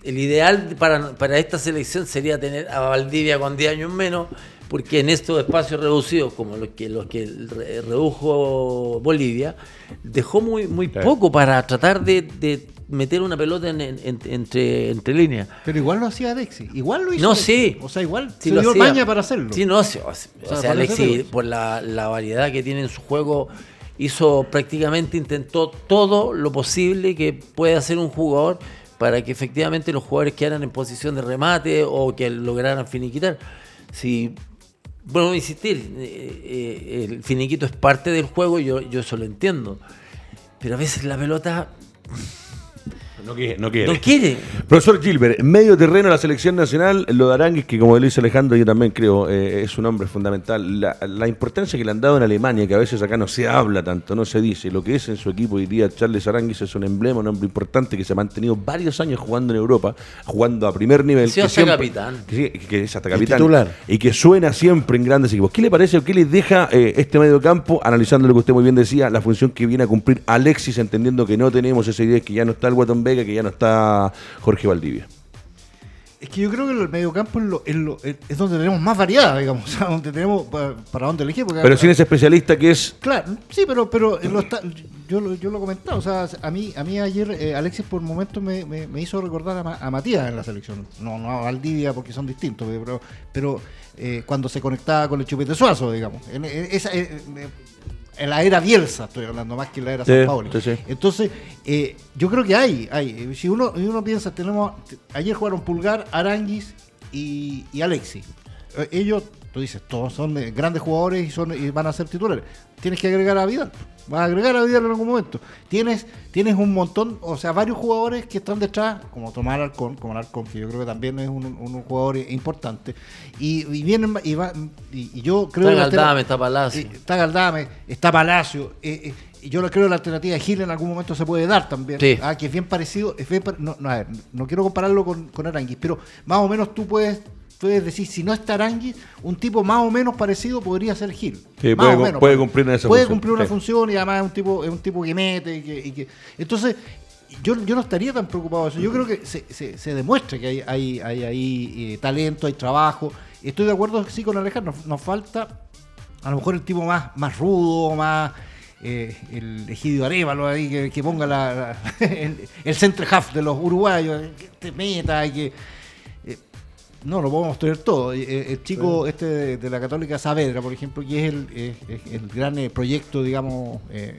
el ideal para, para esta selección sería tener a Valdivia con 10 años menos, porque en estos espacios reducidos, como los que, los que re- redujo Bolivia, dejó muy, muy poco para tratar de, de meter una pelota en- en- en- entre, entre líneas. Pero igual lo hacía Alexis. Igual lo hizo. No, Alexis. sí. O sea, igual Sí se lo dio hacía. maña para hacerlo. Sí, no, sí, o, o sea, sea, por Alexis, la, la variedad que tiene en su juego, hizo prácticamente, intentó todo lo posible que puede hacer un jugador para que efectivamente los jugadores quedaran en posición de remate o que lograran finiquitar. Si, bueno, insistir, eh, eh, el finiquito es parte del juego yo, yo eso lo entiendo. Pero a veces la pelota No quiere. No quiere. no quiere. Profesor Gilbert, medio terreno de la selección nacional, lo de Aranguis, que como le dice Alejandro, yo también creo, eh, es un hombre fundamental. La, la importancia que le han dado en Alemania, que a veces acá no se habla tanto, no se dice, lo que es en su equipo hoy día, Charles Aranguis es un emblema, un hombre importante que se ha mantenido varios años jugando en Europa, jugando a primer nivel. Sí, que hasta capitán. Que, sí, que es hasta capitán. titular. Y que suena siempre en grandes equipos. ¿Qué le parece o qué le deja eh, este medio campo, analizando lo que usted muy bien decía, la función que viene a cumplir Alexis, entendiendo que no tenemos esa idea, que ya no está el Guatón Vega, que ya no está Jorge Valdivia? Es que yo creo que el mediocampo es, lo, es, lo- es donde tenemos más variedad, digamos. O sea, donde tenemos para, para dónde elegir. Porque Pero sin ese especialista que es. Claro, sí, pero, pero lo está- yo, lo, yo lo comentaba, o sea, a mí, a mí ayer eh, Alexis por momentos me, me- me hizo recordar a, Ma- a Matías en la selección, no, no a Valdivia porque son distintos, pero, pero eh, cuando se conectaba con el chupete suazo, digamos, en, en esa, eh, la era Bielsa estoy hablando más que en la era Sí, San Paulo. sí, sí. Entonces, eh, yo creo que hay, hay. Si uno, uno piensa, tenemos, ayer jugaron Pulgar, Aranguis y, y Alexis. Eh, Ellos, tú dices, todos son eh, grandes jugadores y, son, y van a ser titulares. Tienes que agregar a Vidal. Vas a agregar a Vidal en algún momento. Tienes, tienes un montón, o sea, varios jugadores que están detrás, como Tomás Alarcón, como Alarcón, que yo creo que también es un, un jugador importante. Y, y vienen, y, va- y- y yo creo Está que altera- Galdame, está Palacio. eh, está Galdame, está Palacio. eh, eh, y yo creo que la alternativa de Gil en algún momento se puede dar también. Sí. Ah, que es bien parecido. es bien pa- no, no, a ver, no quiero compararlo con, con Aranguis, pero más o menos tú puedes, puedes decir, si no está Aranguis, un tipo más o menos parecido podría ser Gil. Sí, Más puede o cum- puede cumplir esa Puede función, cumplir una sí. función y además es un tipo, es un tipo que mete. Y que, y que- entonces, yo, yo no estaría tan preocupado de eso. Yo creo que se, se, se demuestra que hay, hay, eh, talento, hay trabajo. Estoy de acuerdo sí con Alejandro, nos, nos falta a lo mejor el tipo más, más rudo, más eh, el Egidio Arevalo ahí que, que ponga la, la- el, el centro half de los uruguayos, que te meta y que eh, no lo podemos tener todo. Eh, El chico este de, de la Católica Saavedra, por ejemplo, que es el, es- es el gran eh, proyecto, digamos, eh,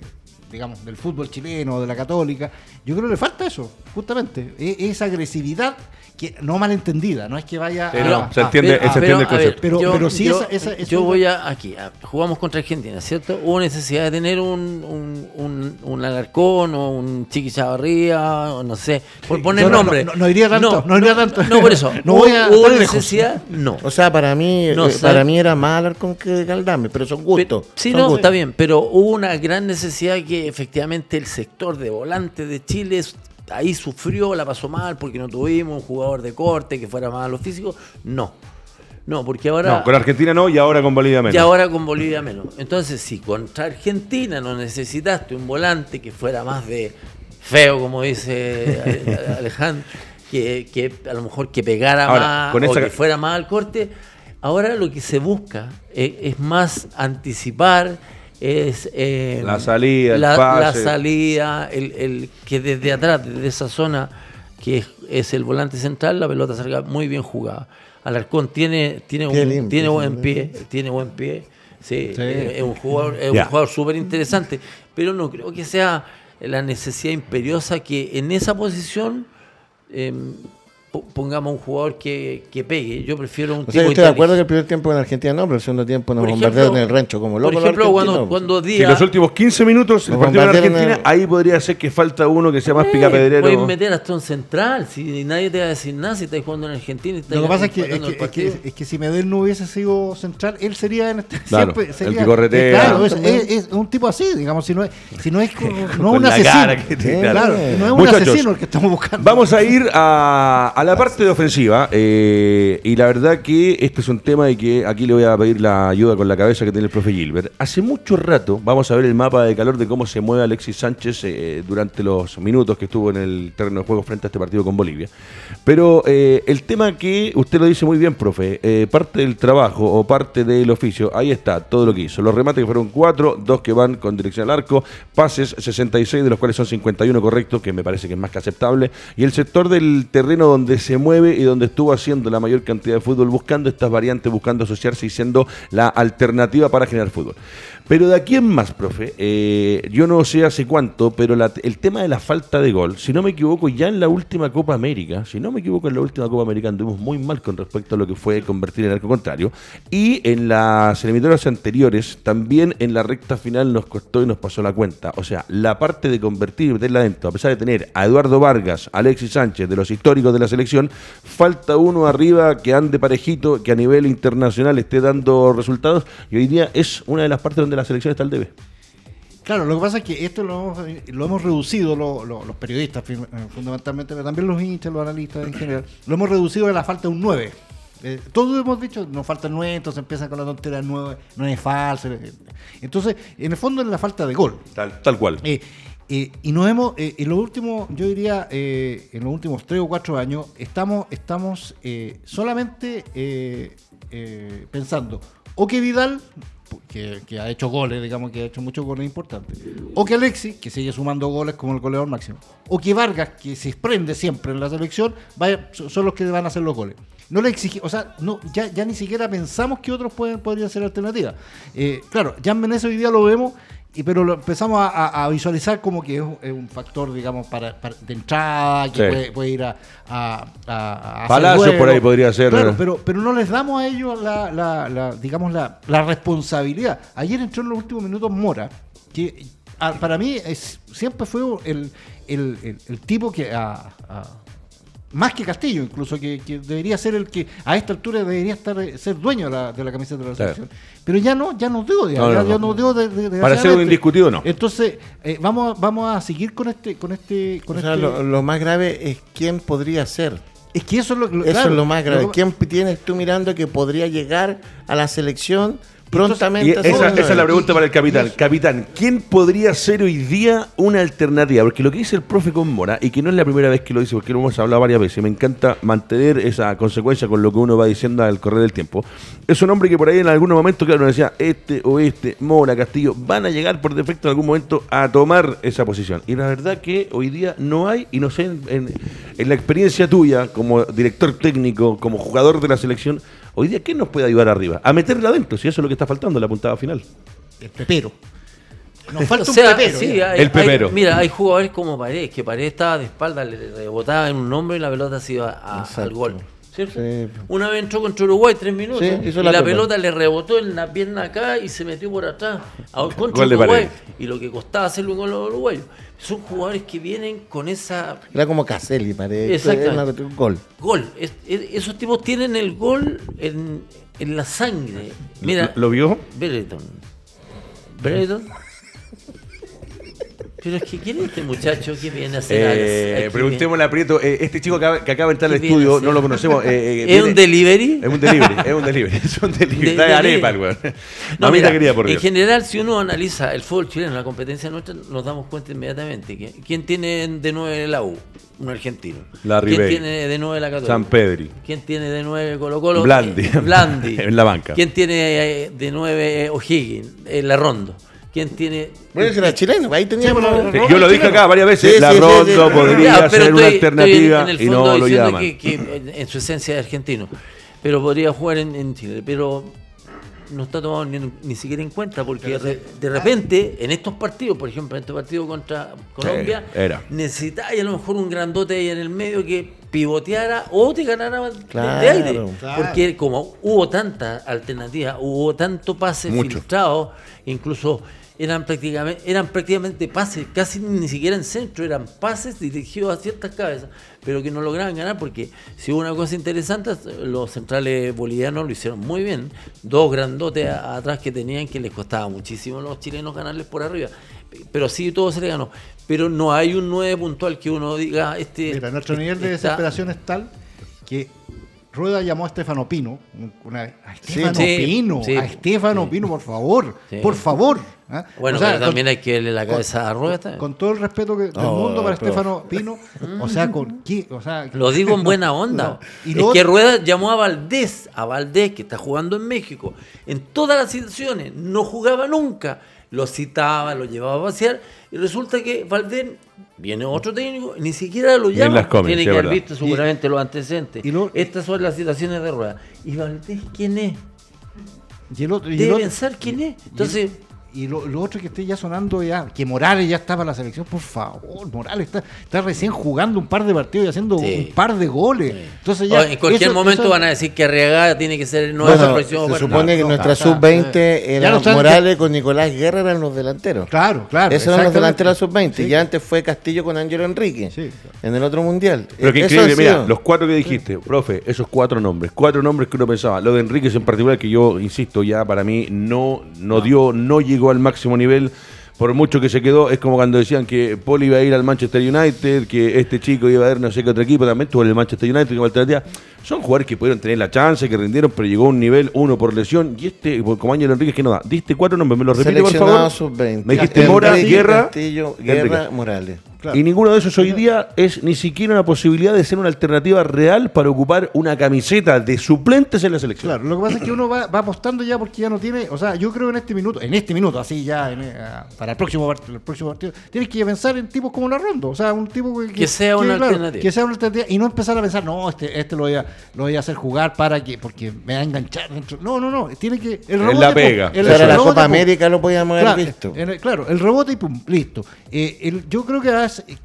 digamos, del fútbol chileno, de la Católica, yo creo que le falta eso, justamente, e- esa agresividad que no malentendida, no es que vaya Sí, a, no, se a- entiende- se a entiende el a concepto. Pero- pero sí yo, esa- esa- esa- yo voy a aquí, a- jugamos contra Argentina, ¿cierto? Hubo necesidad de tener un, un, un, un Alarcón o un Chiqui Chavarría, o no sé, por poner No, no, nombre. no, no iría tanto, no iría tanto. No, por eso. No ¿Hubo, voy a hubo tan lejos. necesidad? No. O sea, para mí, No, eh, para mí era más Alarcón que Galdame, pero son gustos. Sí, son no, gustos. está bien, pero hubo una gran necesidad que efectivamente el sector de volante de Chile ahí sufrió, la pasó mal porque no tuvimos un jugador de corte que fuera más a lo físico. No. No, porque ahora. No, con Argentina no y ahora con Bolivia menos. Y ahora con Bolivia menos. Entonces, si contra Argentina no necesitaste un volante que fuera más de feo, como dice Ale- Alejandro, que, que a lo mejor que pegara Ahora, más con o que fuera más al corte, ahora lo que se busca es, es más anticipar, es eh, La salida, el la, pase. la salida, el, el- que desde atrás, desde esa zona que es, es el volante central, la pelota salga muy bien jugada. Alarcón tiene, tiene, un, limpio, tiene buen pie, tiene buen pie. Sí, Sí. eh, es un jugador, es un jugador súper interesante, pero no creo que sea la necesidad imperiosa que en esa posición eh, po- pongamos un jugador que, que pegue. Yo prefiero un O tipo sea, yo estoy de acuerdo que el primer tiempo en Argentina no, pero el segundo tiempo nos Por bombardearon en el rancho como Por loco. los ejemplo, cuando, cuando Si Díaz... los últimos 15 minutos el partido bombardearon Argentina, el- ahí podría ser que falta uno que sea más Eh, picapedrero. Puedes meter hasta un central, si nadie te va a decir nada si estás jugando en Argentina. y estás Lo que pasa es que, es, que, es, que, es que si Medel no hubiese sido central, él sería en este, Claro, siempre el sería, corretea. eh, Claro, es, También. es- es un tipo así, digamos, si no es, si no es, como- no un asesino. cara que tiene, Eh, claro. claro, no es un Muchachos, asesino el que estamos buscando. Vamos a ir a, a la parte de ofensiva, eh, y la verdad que este es un tema y que aquí le voy a pedir la ayuda con la cabeza que tiene el profe Gilbert. Hace mucho rato, vamos a ver el mapa de calor de cómo se mueve Alexis Sánchez eh, durante los minutos que estuvo en el terreno de juego frente a este partido con Bolivia. Pero eh, el tema que usted lo dice muy bien, profe, parte del trabajo o parte del oficio, ahí está todo lo que hizo. Los remates que fueron cuatro, dos que van con dirección al arco, pases 66, de los cuales son 51 correctos, que me parece que es más que aceptable, y el sector del terreno donde se mueve y donde estuvo haciendo la mayor cantidad de fútbol, buscando estas variantes, buscando asociarse y siendo la alternativa para generar fútbol. Pero de aquí en más, profe, eh, yo no sé hace cuánto, pero el tema de la falta de gol, si no me equivoco, ya en la última Copa América, si no me equivoco, en la última Copa América anduvimos muy mal con respecto a lo que fue convertir en arco contrario. Y en las eliminatorias anteriores, también en la recta final nos costó y nos pasó la cuenta. O sea, la parte de convertir y meterla adentro, a pesar de tener a Eduardo Vargas, Alexis Sánchez, de los históricos de la selección, falta uno arriba que ande parejito, que a nivel internacional esté dando resultados. Y hoy día es una de las partes donde la selección está al debe. Claro, lo que pasa es que esto lo hemos, reducido, los periodistas eh, fundamentalmente, pero también los hinchas, los analistas en general, lo hemos reducido a la falta de un 9. Eh, todos hemos dicho, nos falta 9, entonces empiezan con la tontería 9, no es falso. Eh, entonces, en el fondo es la falta de gol. Tal, tal cual. y nos hemos, en los últimos, yo diría, en los últimos 3 o 4 años, estamos, estamos solamente pensando, o que Vidal que, ha hecho goles, digamos que ha hecho muchos goles importantes. O que Alexis, que sigue sumando goles como el goleador máximo. O que Vargas, que se prende siempre en la selección, vaya, son los que van a hacer los goles. No le exigimos, o sea, no, ya, ya ni siquiera pensamos que otros pueden, podrían ser alternativas. Eh, claro, ya en Menezes hoy día lo vemos y pero lo empezamos a, visualizar como que es, un factor, digamos, para, de entrada, que puede, ir a, a, Palacio por ahí podría ser. Claro, pero, pero no les damos a ellos la, la, digamos, la, responsabilidad. Ayer entró en los últimos minutos Mora, que para mí es, siempre fue el, el, el, tipo que más que Castillo, incluso, que, debería ser el que a esta altura debería estar ser dueño de la, de la camiseta de la selección. Pero ya no, ya no digo, ya, no, digo de, Para ser un indiscutido, no. Entonces, eh, vamos, vamos a seguir con este, con este, con este... Lo, más grave es quién podría ser. Es que eso es lo, eso es lo más grave. ¿Quién tienes tú mirando que podría llegar a la selección prontamente. esa, es la pregunta para el capitán. Capitán, ¿quién podría ser hoy día una alternativa? Porque lo que dice el profe con Mora, y que no es la primera vez que lo dice, porque lo hemos hablado varias veces, me encanta mantener esa consecuencia con lo que uno va diciendo al correr del tiempo. Es un hombre que por ahí en algún momento, claro, decía, este o este, Mora, Castillo, van a llegar por defecto en algún momento a tomar esa posición. Y la verdad que hoy día no hay, y no sé, en la experiencia tuya como director técnico, como jugador de la selección, Hoy día, ¿qué nos puede ayudar arriba? A meterla adentro, si eso es lo que está faltando en la puntada final. El pepero. Nos falta un pepero. el pepero. mira, hay jugadores como Paredes, que Paredes estaba de espalda, le rebotaba en un hombro y la pelota se iba al gol. ¿Cierto? Una vez entró contra Uruguay tres minutos y la, pelota le rebotó en la pierna acá y se metió por atrás contra Uruguay. Y lo que costaba hacerlo con los uruguayos son jugadores que vienen con esa. Era como Caselli, parece. Exacto. Gol. Gol. esos tipos tienen el gol en, en la sangre. Mira. ¿Lo, vio? Brereton. Brereton. Pero es que ¿quién es este muchacho que viene a hacer eh, Preguntémosle a Prieto, eh, este chico que, acaba de entrar al estudio, no lo conocemos. Eh, eh ¿Es un delivery? Es un delivery, es un delivery. Es un delivery. Está de arepa, güey. No, mira, quería por En general, si uno analiza el fútbol chileno, la competencia nuestra, nos damos cuenta inmediatamente que quién tiene de nueve la U, un argentino. La ¿Quién tiene de nueve la Católica? San Pedri. ¿Quién tiene de nueve Colo Colo? Blandi. Blandi. en la banca. ¿Quién tiene de nueve O'Higgins? La Rondo. ¿Quién tiene. Bueno, era chileno, ahí teníamos. yo lo dije acá varias veces. la Rondo podría ser una alternativa y no lo llaman. Que, que en su esencia es argentino. Pero podría jugar en, Chile. Pero no está tomado ni, siquiera en cuenta porque de repente en estos partidos, por ejemplo, en este partido contra Colombia, necesitáis a lo mejor un grandote ahí en el medio que pivoteara o te ganara de aire. Porque como hubo tanta alternativa, hubo tanto pase filtrado, incluso eran prácticamente, eran prácticamente pases, casi ni siquiera en centro, eran pases dirigidos a ciertas cabezas, pero que no lograban ganar porque si hubo una cosa interesante, los centrales bolivianos lo hicieron muy bien, dos grandotes atrás que tenían que les costaba muchísimo a los chilenos ganarles por arriba, pero sí todo se le ganó, pero no hay un 9 puntual que uno diga, este... Mira, nuestro nivel de desesperación es tal que Rueda llamó a Estefano Pino, una, a Estefano Sí, Pino, sí, a Estefano sí. Pino, por favor, Sí. por favor. ¿ah? Bueno, O sea, pero con- también hay que darle la cabeza a Rueda. también. con todo el respeto que, del mundo para pero- Estefano Pino, o sea, con qué, o sea, Lo digo en buena onda. Y es lo que Rueda llamó a Valdés, a Valdés que está jugando en México. En todas las situaciones, no jugaba nunca. Lo citaba, lo llevaba a pasear. Y resulta que Valdés, viene otro técnico, ni siquiera lo llama. Tiene que haber verdad. visto seguramente los antecedentes. y lo- Estas son las situaciones de Rueda. ¿Y Valdés quién es? y el otro, y el Debe otro- pensar quién es. Entonces, Y lo, lo otro que esté ya sonando ya, que Morales ya estaba en la selección, por favor, Morales está, está recién jugando un par de partidos y haciendo Sí. un par de goles. Entonces o ya, en cualquier eso- momento eso- van a decir que Arriagada tiene que ser el nuevo Bueno, próximo se supone que no, nuestra está- sub-20 ya era saben Morales con Nicolás Guerra eran los delanteros. Claro, claro. Esos eran los delanteros de la sub-20. Sí. Y antes fue Castillo con Ángelo Enrique. Sí. En el otro mundial. Pero qué Eso increíble, mira, los cuatro que dijiste, profe, esos cuatro nombres, cuatro nombres que uno pensaba, lo de Enríquez en particular, que yo insisto, ya para mí no, no dio, no llegó al máximo nivel, por mucho que se quedó, es como cuando decían que Paul iba a ir al Manchester United, que este chico iba a ir no sé qué otro equipo, también tuvo el Manchester United como alternativa. Son jugadores que pudieron tener la chance, que rindieron, pero llegó a un nivel, uno por lesión, y este, como Ángel Enríquez, que no da. Diste cuatro nombres, me los repite, por favor. sub-20. Me dijiste Enrique, Mora, Guerra, Castillo, Enrique. Guerra, Morales. Claro. Y ninguno de esos hoy día es ni siquiera una posibilidad de ser una alternativa real para ocupar una camiseta de suplentes en la selección. Claro, lo que pasa es que uno va, va apostando ya porque ya no tiene, o sea, yo creo en este minuto, en este minuto, así ya, en, eh, para el próximo, part- el próximo partido, tienes que pensar en tipos como la Rondo, o sea, un tipo que, Que sea una alternativa. Que sea una alternativa y no empezar a pensar, no, este, este lo voy a, lo voy a hacer jugar para que, porque me va a enganchar dentro. No, no, no, tiene que. El En rebote, la pum, pega. el- la rebote, Copa pum. América lo podíamos haber Claro, visto. en el, claro, el rebote y pum, listo. Eh, el- yo creo que,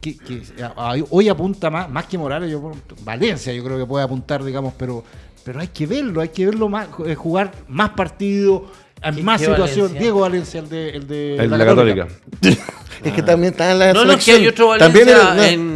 que, que a- a- hoy apunta más, más que Morales, yo, Valencia yo creo que puede apuntar, digamos, pero, pero hay que verlo, hay que verlo más, eh, jugar más partidos, en ¿Qué- más situación. Valencia? Diego Valencia, el de, el de El de la Católica. Es que también está en la No, no, es que hay otro Valencia También no, en,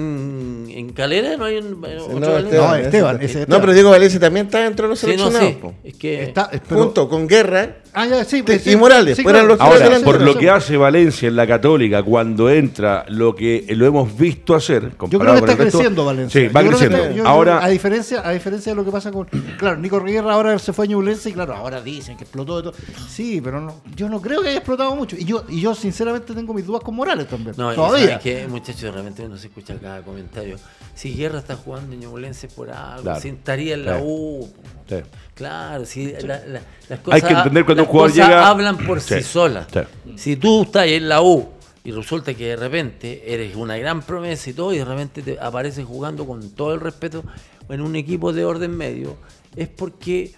en Calera, no hay un, otro no, Valencia. No, Esteban, Esteban, ese- ese No, Esteban. pero Diego Valencia también está dentro de los Sí, no, seleccionados. sí. po. Es que Está, eh, pero- Junto con Guerra. Ah, ya, sí, Te- sí, y Morales, sí, fueron claro. los tres Ahora, por lo que hace Valencia en la Católica cuando entra, lo que lo hemos visto hacer, Yo creo que con está resto, creciendo Valencia. Sí, va que creciendo. está- yo- yo- Ahora, a diferencia, a diferencia de lo que pasa con, claro, Nico Riguerra ahora se fue a Ñublense y claro, ahora dicen que explotó de todo. Sí, pero no, yo no creo que haya explotado mucho. Y yo, y yo sinceramente tengo mis dudas con Morales también. No, todavía. ¿sabes qué, muchachos? De repente uno se escucha cada comentario. Si Guerra está jugando en Ñublense por algo, Claro. si estaría en la. U. Sí. Claro, la- la- las Hay cosas, que entender cuando las un jugador cosas llega- hablan por sí, Sí, solas. sí. Si tú estás en la U y resulta que de repente eres una gran promesa y todo, y de repente te apareces jugando con todo el respeto en un equipo de orden medio, es porque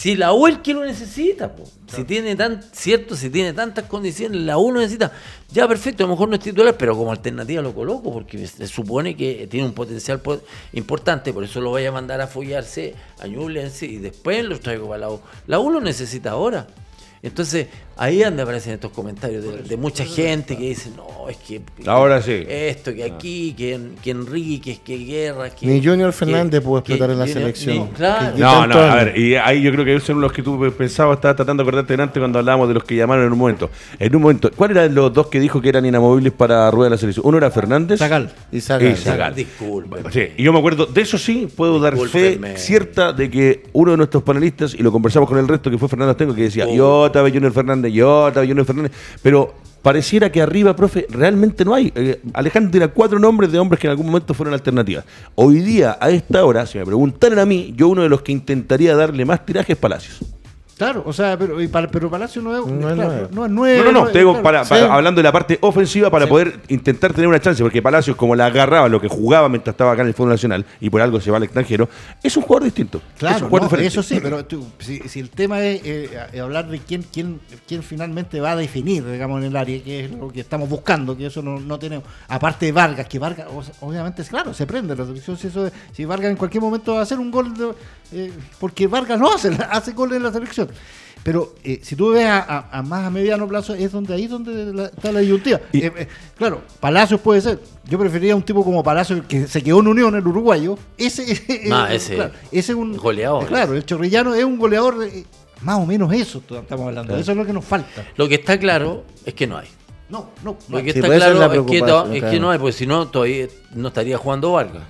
si la U es el que lo necesita, po. si tiene tan cierto, si tiene tantas condiciones, la U lo necesita. Ya perfecto, a lo mejor no es titular, pero como alternativa lo coloco, porque se supone que tiene un potencial po- importante, por eso lo voy a mandar a follarse a Ñublense y después los traigo para la U. La U lo necesita ahora. Entonces, ahí donde aparecen estos comentarios de, de mucha gente que dice, no, es que Ahora sí. esto, que aquí, que, que Enrique, que Guerra, que... Ni Junior que- Fernández pudo que explotar en la Junior- selección. ni- claro. Que- No, no, a ver, y ahí yo creo que esos son los que tú pensabas, estabas tratando de acordarte delante cuando hablábamos de los que llamaron en un momento. En un momento, ¿cuáles eran los dos que dijo que eran inamovibles para rueda de la selección? Uno era Fernández. Zagal. Y Zagal. Y Zagal. Sí, y yo me acuerdo, de eso sí puedo dar fe cierta de que uno de nuestros panelistas, y lo conversamos con el resto, que fue Fernando Tengo, que decía, Oh. yo estaba Junior Fernández, yo estaba Junior Fernández, pero pareciera que arriba, profe, realmente no hay. Eh, Alejandro tira cuatro nombres de hombres que en algún momento fueron alternativas. Hoy día, a esta hora, si me preguntaran a mí, yo uno de los que intentaría darle más tiraje es Palacios. Claro, o sea, pero, y para- pero Palacio no es, No es claro, nueve. no es nueve. No, no, no, es- te digo claro. para, para- Sí. hablando de la parte ofensiva para Sí. poder intentar tener una chance, porque Palacios, como la agarraba, lo que jugaba mientras estaba acá en el Fútbol Nacional y por algo se va al extranjero, es un jugador distinto. es un Claro, jugador no, diferente. eso sí, pero tú, si, si el tema es eh, a- hablar de quién, quién, quién finalmente va a definir, digamos, en el área, que es lo que estamos buscando, que eso no, no tenemos. Aparte de Vargas, que Vargas, o sea, obviamente, es claro, se prende la selección. Si, eso, si Vargas en cualquier momento va a hacer un gol, de- eh, porque Vargas no hace, hace gol en la selección. Pero eh, si tú ves a, a- a más a mediano plazo, es donde ahí donde la- está la disyuntiva. Y- Eh, eh, claro, Palacios puede ser. Yo preferiría un tipo como Palacios que se quedó en Unión, el uruguayo. Ese, ese- claro, ese es un goleador. Claro, el chorrillano es un goleador, eh, más o menos eso estamos hablando. Eso es lo que nos falta. Lo que está claro es que no hay. No, no. Lo que está claro es que, to- es que no hay, porque si no, todavía no estaría jugando Vargas.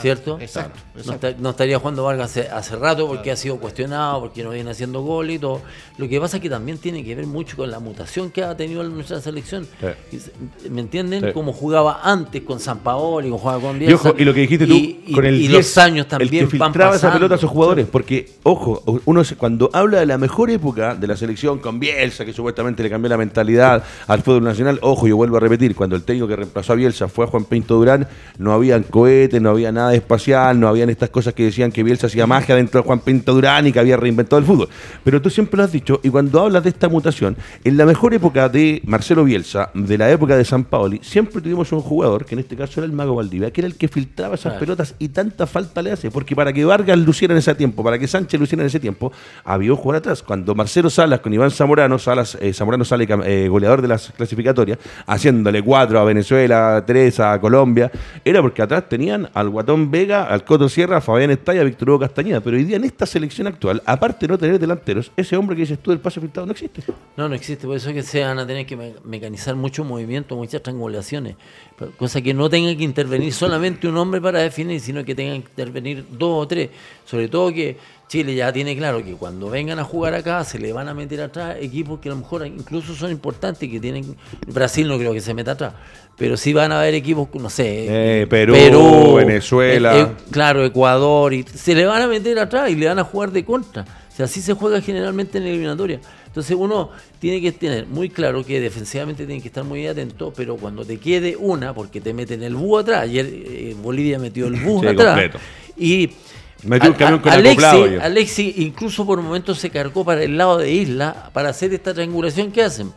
¿Cierto? Exacto, No, exacto. esta- no estaría jugando Vargas hace, hace rato porque ha sido cuestionado, porque no viene haciendo gol y todo. Lo que pasa es que también tiene que ver mucho con la mutación que ha tenido nuestra selección. Sí. Y ¿Me entienden? Sí. Como jugaba antes con San Paolo y con jugaba con Y, Bielsa. ojo, y lo que dijiste tú, Y- y- con el y 10, los años también el que van filtraba esa pelota a esos jugadores, porque, ojo, uno se- cuando habla de la mejor época de la selección con Bielsa, que supuestamente le cambió la mentalidad al fútbol nacional, ojo, yo vuelvo a repetir, cuando el técnico que reemplazó a Bielsa fue a Juan Pinto Durán, no habían cohetes, no había nada espacial, no habían estas cosas que decían que Bielsa hacía magia dentro de Juan Pinto Durán y que había reinventado el fútbol. Pero tú siempre lo has dicho, y cuando hablas de esta mutación, en la mejor época de Marcelo Bielsa, de la época de San Paoli, siempre tuvimos un jugador, que en este caso era el Mago Valdivia, que era el que filtraba esas Claro. pelotas y tanta falta le hace, porque para que Vargas luciera en ese tiempo, para que Sánchez luciera en ese tiempo, había un jugador atrás. Cuando Marcelo Salas con Iván Zamorano, Salas, eh, Zamorano sale eh, goleador de las clasificatorias, haciéndole cuatro a Venezuela, tres a Colombia, era porque atrás tenían al Guatón Vega, al Coto Sierra, Fabián Estalla, a Víctor Hugo Castañeda. Pero hoy día en esta selección actual, aparte de no tener delanteros, ese hombre que dices tú del pase filtrado no existe. No, no existe, por eso es que se van a tener que me- mecanizar muchos movimientos, muchas triangulaciones, cosa que no tenga que intervenir solamente un hombre para definir, sino que tengan que intervenir dos o tres. Sobre todo que Chile ya tiene claro que cuando vengan a jugar acá se le van a meter atrás equipos que a lo mejor incluso son importantes, que tienen Brasil no creo que se meta atrás, pero sí van a haber equipos, no sé, Eh, Perú, Venezuela. eh, eh, claro, Ecuador, y se le van a meter atrás y le van a jugar de contra. O sea, así se juega generalmente en eliminatoria. Entonces uno tiene que tener muy claro que defensivamente tiene que estar muy atento, pero cuando te quede una, porque te meten el búho atrás, ayer eh, Bolivia metió el búho Sí, atrás, completo. y Metió a- camión a- con Alexis, acoplado ayer. Alexis incluso por momentos se cargó para el lado de Isla para hacer esta triangulación que hacen.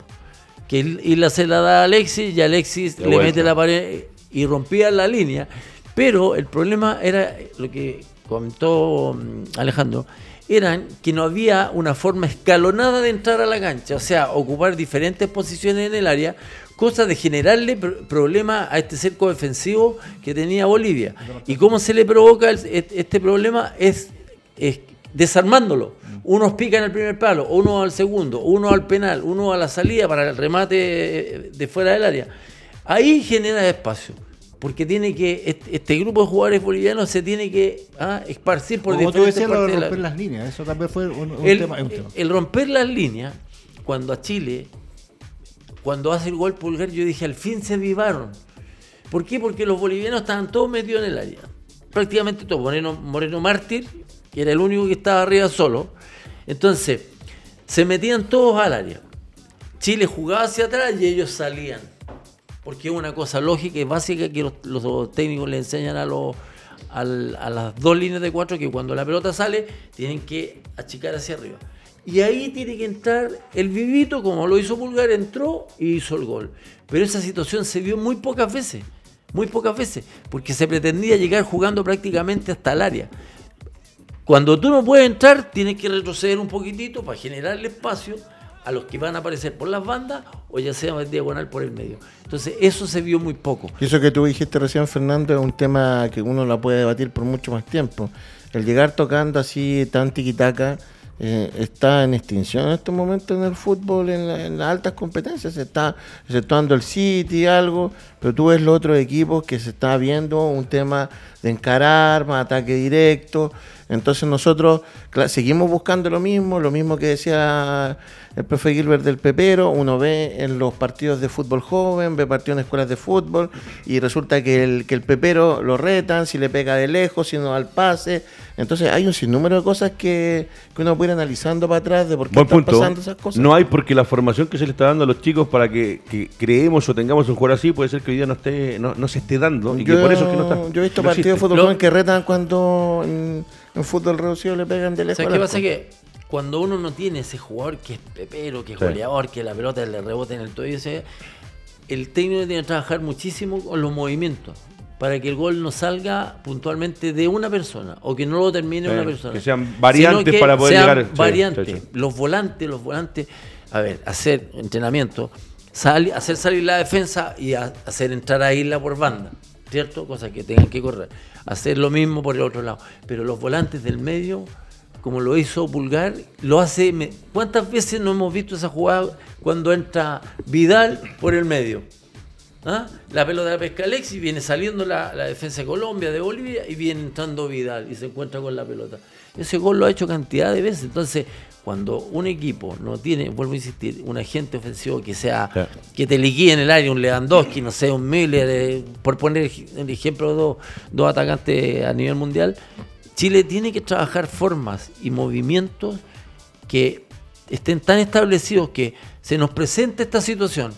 Que Isla se la da a Alexis y Alexis le vuelta. mete la pared y rompía la línea. Pero el problema era lo que comentó mm, Alejandro, eran que no había una forma escalonada de entrar a la cancha, o sea, ocupar diferentes posiciones en el área, cosa de generarle pr- problema a este cerco defensivo que tenía Bolivia. ¿Y cómo se le provoca el- este problema? Es, es desarmándolo. Unos pican el primer palo, uno al segundo, uno al penal, uno a la salida para el remate de fuera del área. Ahí genera espacio. Porque tiene que, este, grupo de jugadores bolivianos se tiene que ah, esparcir por Como tú diferentes decías, lo de romper área. las líneas, eso también fue un, un el, tema. un tema. el romper las líneas, cuando a Chile, cuando hace el gol pulgar, yo dije, al fin se vivaron. ¿Por qué? Porque los bolivianos estaban todos metidos en el área. Prácticamente todos. Moreno, Moreno Mártir, que era el único que estaba arriba solo. Entonces, se metían todos al área. Chile jugaba hacia atrás y ellos salían. Porque es una cosa lógica y básica que los, técnicos le enseñan a, los, a las dos líneas de cuatro que cuando la pelota sale tienen que achicar hacia arriba. Y ahí tiene que entrar el vivito, como lo hizo Pulgar, entró y hizo el gol. Pero esa situación se vio muy pocas veces, muy pocas veces, porque se pretendía llegar jugando prácticamente hasta el área. Cuando tú no puedes entrar, tienes que retroceder un poquitito para generarle espacio a los que van a aparecer por las bandas o ya sea en diagonal por el medio. Entonces, eso se vio muy poco. Y eso que tú dijiste recién, Fernando, es un tema que uno la puede debatir por mucho más tiempo. El llegar tocando así tan tiquitaca eh, está en extinción en estos momentos en el fútbol, en, la- las altas competencias. Se está exceptuando el City, algo, pero tú ves los otros equipos que se está viendo un tema de encarar, más ataque directo. Entonces nosotros seguimos buscando lo mismo, lo mismo que decía el profe Gilbert del Pepero, uno ve en los partidos de fútbol joven, ve partidos en escuelas de fútbol y resulta que el, que el Pepero lo retan, si le pega de lejos, si no al pase. Entonces hay un sinnúmero de cosas que, que uno puede ir analizando para atrás de por qué Buen están punto. pasando esas cosas. No hay porque la formación que se le está dando a los chicos para que, que creemos o tengamos un jugador así puede ser que hoy día no esté no, no se esté dando y que yo, por eso es que no está. yo he visto no partidos de fútbol joven que retan cuando en, en fútbol reducido le pegan de lejos. ¿Sabes al qué pasa? Que cuando uno no tiene ese jugador que es pepero, que es Sí. goleador, que la pelota le rebota en el tobillo, ese, el técnico tiene que trabajar muchísimo con los movimientos para que el gol no salga puntualmente de una persona o que no lo termine Sí, una persona. que sean variantes que para poder sean llegar- sí, variantes. sí, sí. Los volantes, los volantes, a ver, hacer entrenamiento, sal- hacer salir la defensa y a- hacer entrar a Isla por banda, ¿cierto? Cosas que tengan que correr. Hacer lo mismo por el otro lado. Pero los volantes del medio, como lo hizo Pulgar, lo hace. ¿Cuántas veces no hemos visto esa jugada cuando entra Vidal por el medio? ¿Ah? La pelota la pesca Alexis, viene saliendo la, la, defensa de Colombia, de Bolivia, y viene entrando Vidal y se encuentra con la pelota. Ese gol lo ha hecho cantidad de veces. Entonces, cuando un equipo no tiene, vuelvo a insistir, un agente ofensivo que sea, que te liquide en el área, un Lewandowski, no sé, un Miller, eh, por poner el ejemplo de dos, dos atacantes a nivel mundial, Chile tiene que trabajar formas y movimientos que estén tan establecidos que se nos presente esta situación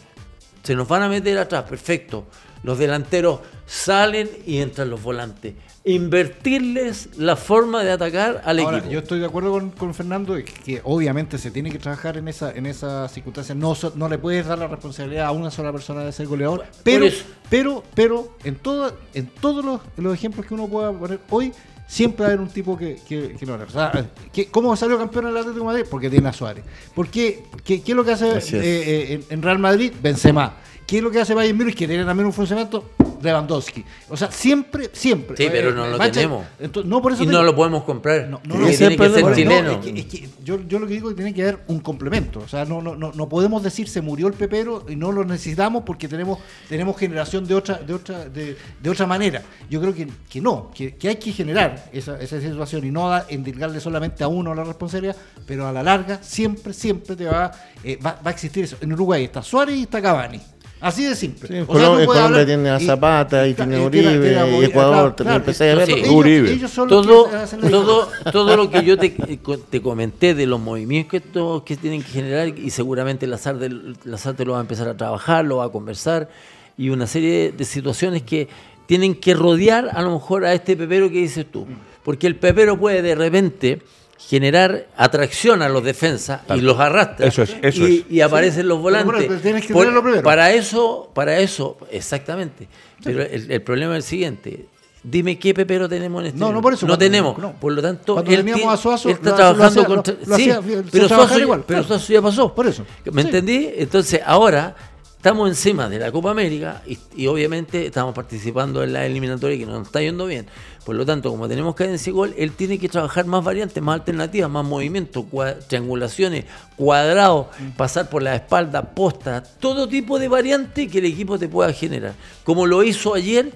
se nos van a meter atrás, perfecto. Los delanteros salen y entran los volantes. Invertirles la forma de atacar al Ahora, equipo. Yo estoy de acuerdo con, Fernando que, que, obviamente se tiene que trabajar en esa en esa circunstancia. No, no le puedes dar la responsabilidad a una sola persona de ser goleador. Pero, pero, pero, en, todo, en todos los, los ejemplos que uno pueda poner hoy, siempre va a haber un tipo que, que, que lo o sea, que, ¿Cómo salió campeón en el Atlético de Madrid? Porque tiene a Suárez. ¿Por qué? ¿Qué, qué es lo que hace eh, eh, en, Real Madrid? Benzema. ¿Qué es lo que hace Bayern Múnich? Que tiene también un funcionamiento Lewandowski. O sea, siempre, siempre. Sí, pero no lo tenemos. Entonces, no, por eso y no lo podemos comprar. No, no, no tiene que ser chileno. No, es que, es que yo, yo, lo que digo es que tiene que haber un complemento. O sea, no, no, no, no podemos decir se murió el pepero y no lo necesitamos porque tenemos, tenemos generación de otra, de otra, de, de otra manera. Yo creo que, que no, que, que, hay que generar esa, esa situación y no endilgarle solamente a uno la responsabilidad, pero a la larga siempre, siempre te va, eh, va, va a existir eso. En Uruguay está Suárez y está Cavani. Así de simple. Sí, en, Colombia, sea, Colombia tiene a Zapata y, y tiene Uribe, tiene, y Ecuador claro, claro, sí, ellos, Uribe. Ellos todo, todo, todo lo que yo te, te, comenté de los movimientos que, tienen que generar y seguramente Lazar, de, Lazar te lo va a empezar a trabajar, lo va a conversar y una serie de situaciones que tienen que rodear a lo mejor a este pepero que dices tú. Porque el pepero puede de repente generar atracción a los defensas claro. y los arrastra. Eso es, eso y, es. y aparecen sí. los volantes. Pero, pero tienes que Por, para eso, para eso, exactamente. Pero el, el, problema es el siguiente. Dime qué pepero tenemos en este No, no por eso. No tenemos. No. Por lo tanto, cuando él teníamos tiene, a Suazo, él está trabajando contra. Sí, pero, Suazo, igual, pero. Suazo ya pasó. Por eso. ¿Me sí. entendí? Entonces, ahora estamos encima de la Copa América y, y, obviamente estamos participando en la eliminatoria que nos está yendo bien. Por lo tanto, como tenemos cadencia y gol, él tiene que trabajar más variantes, más alternativas, más movimientos, triangulaciones, cuadrados, pasar por la espalda, posta, todo tipo de variante que el equipo te pueda generar. Como lo hizo ayer,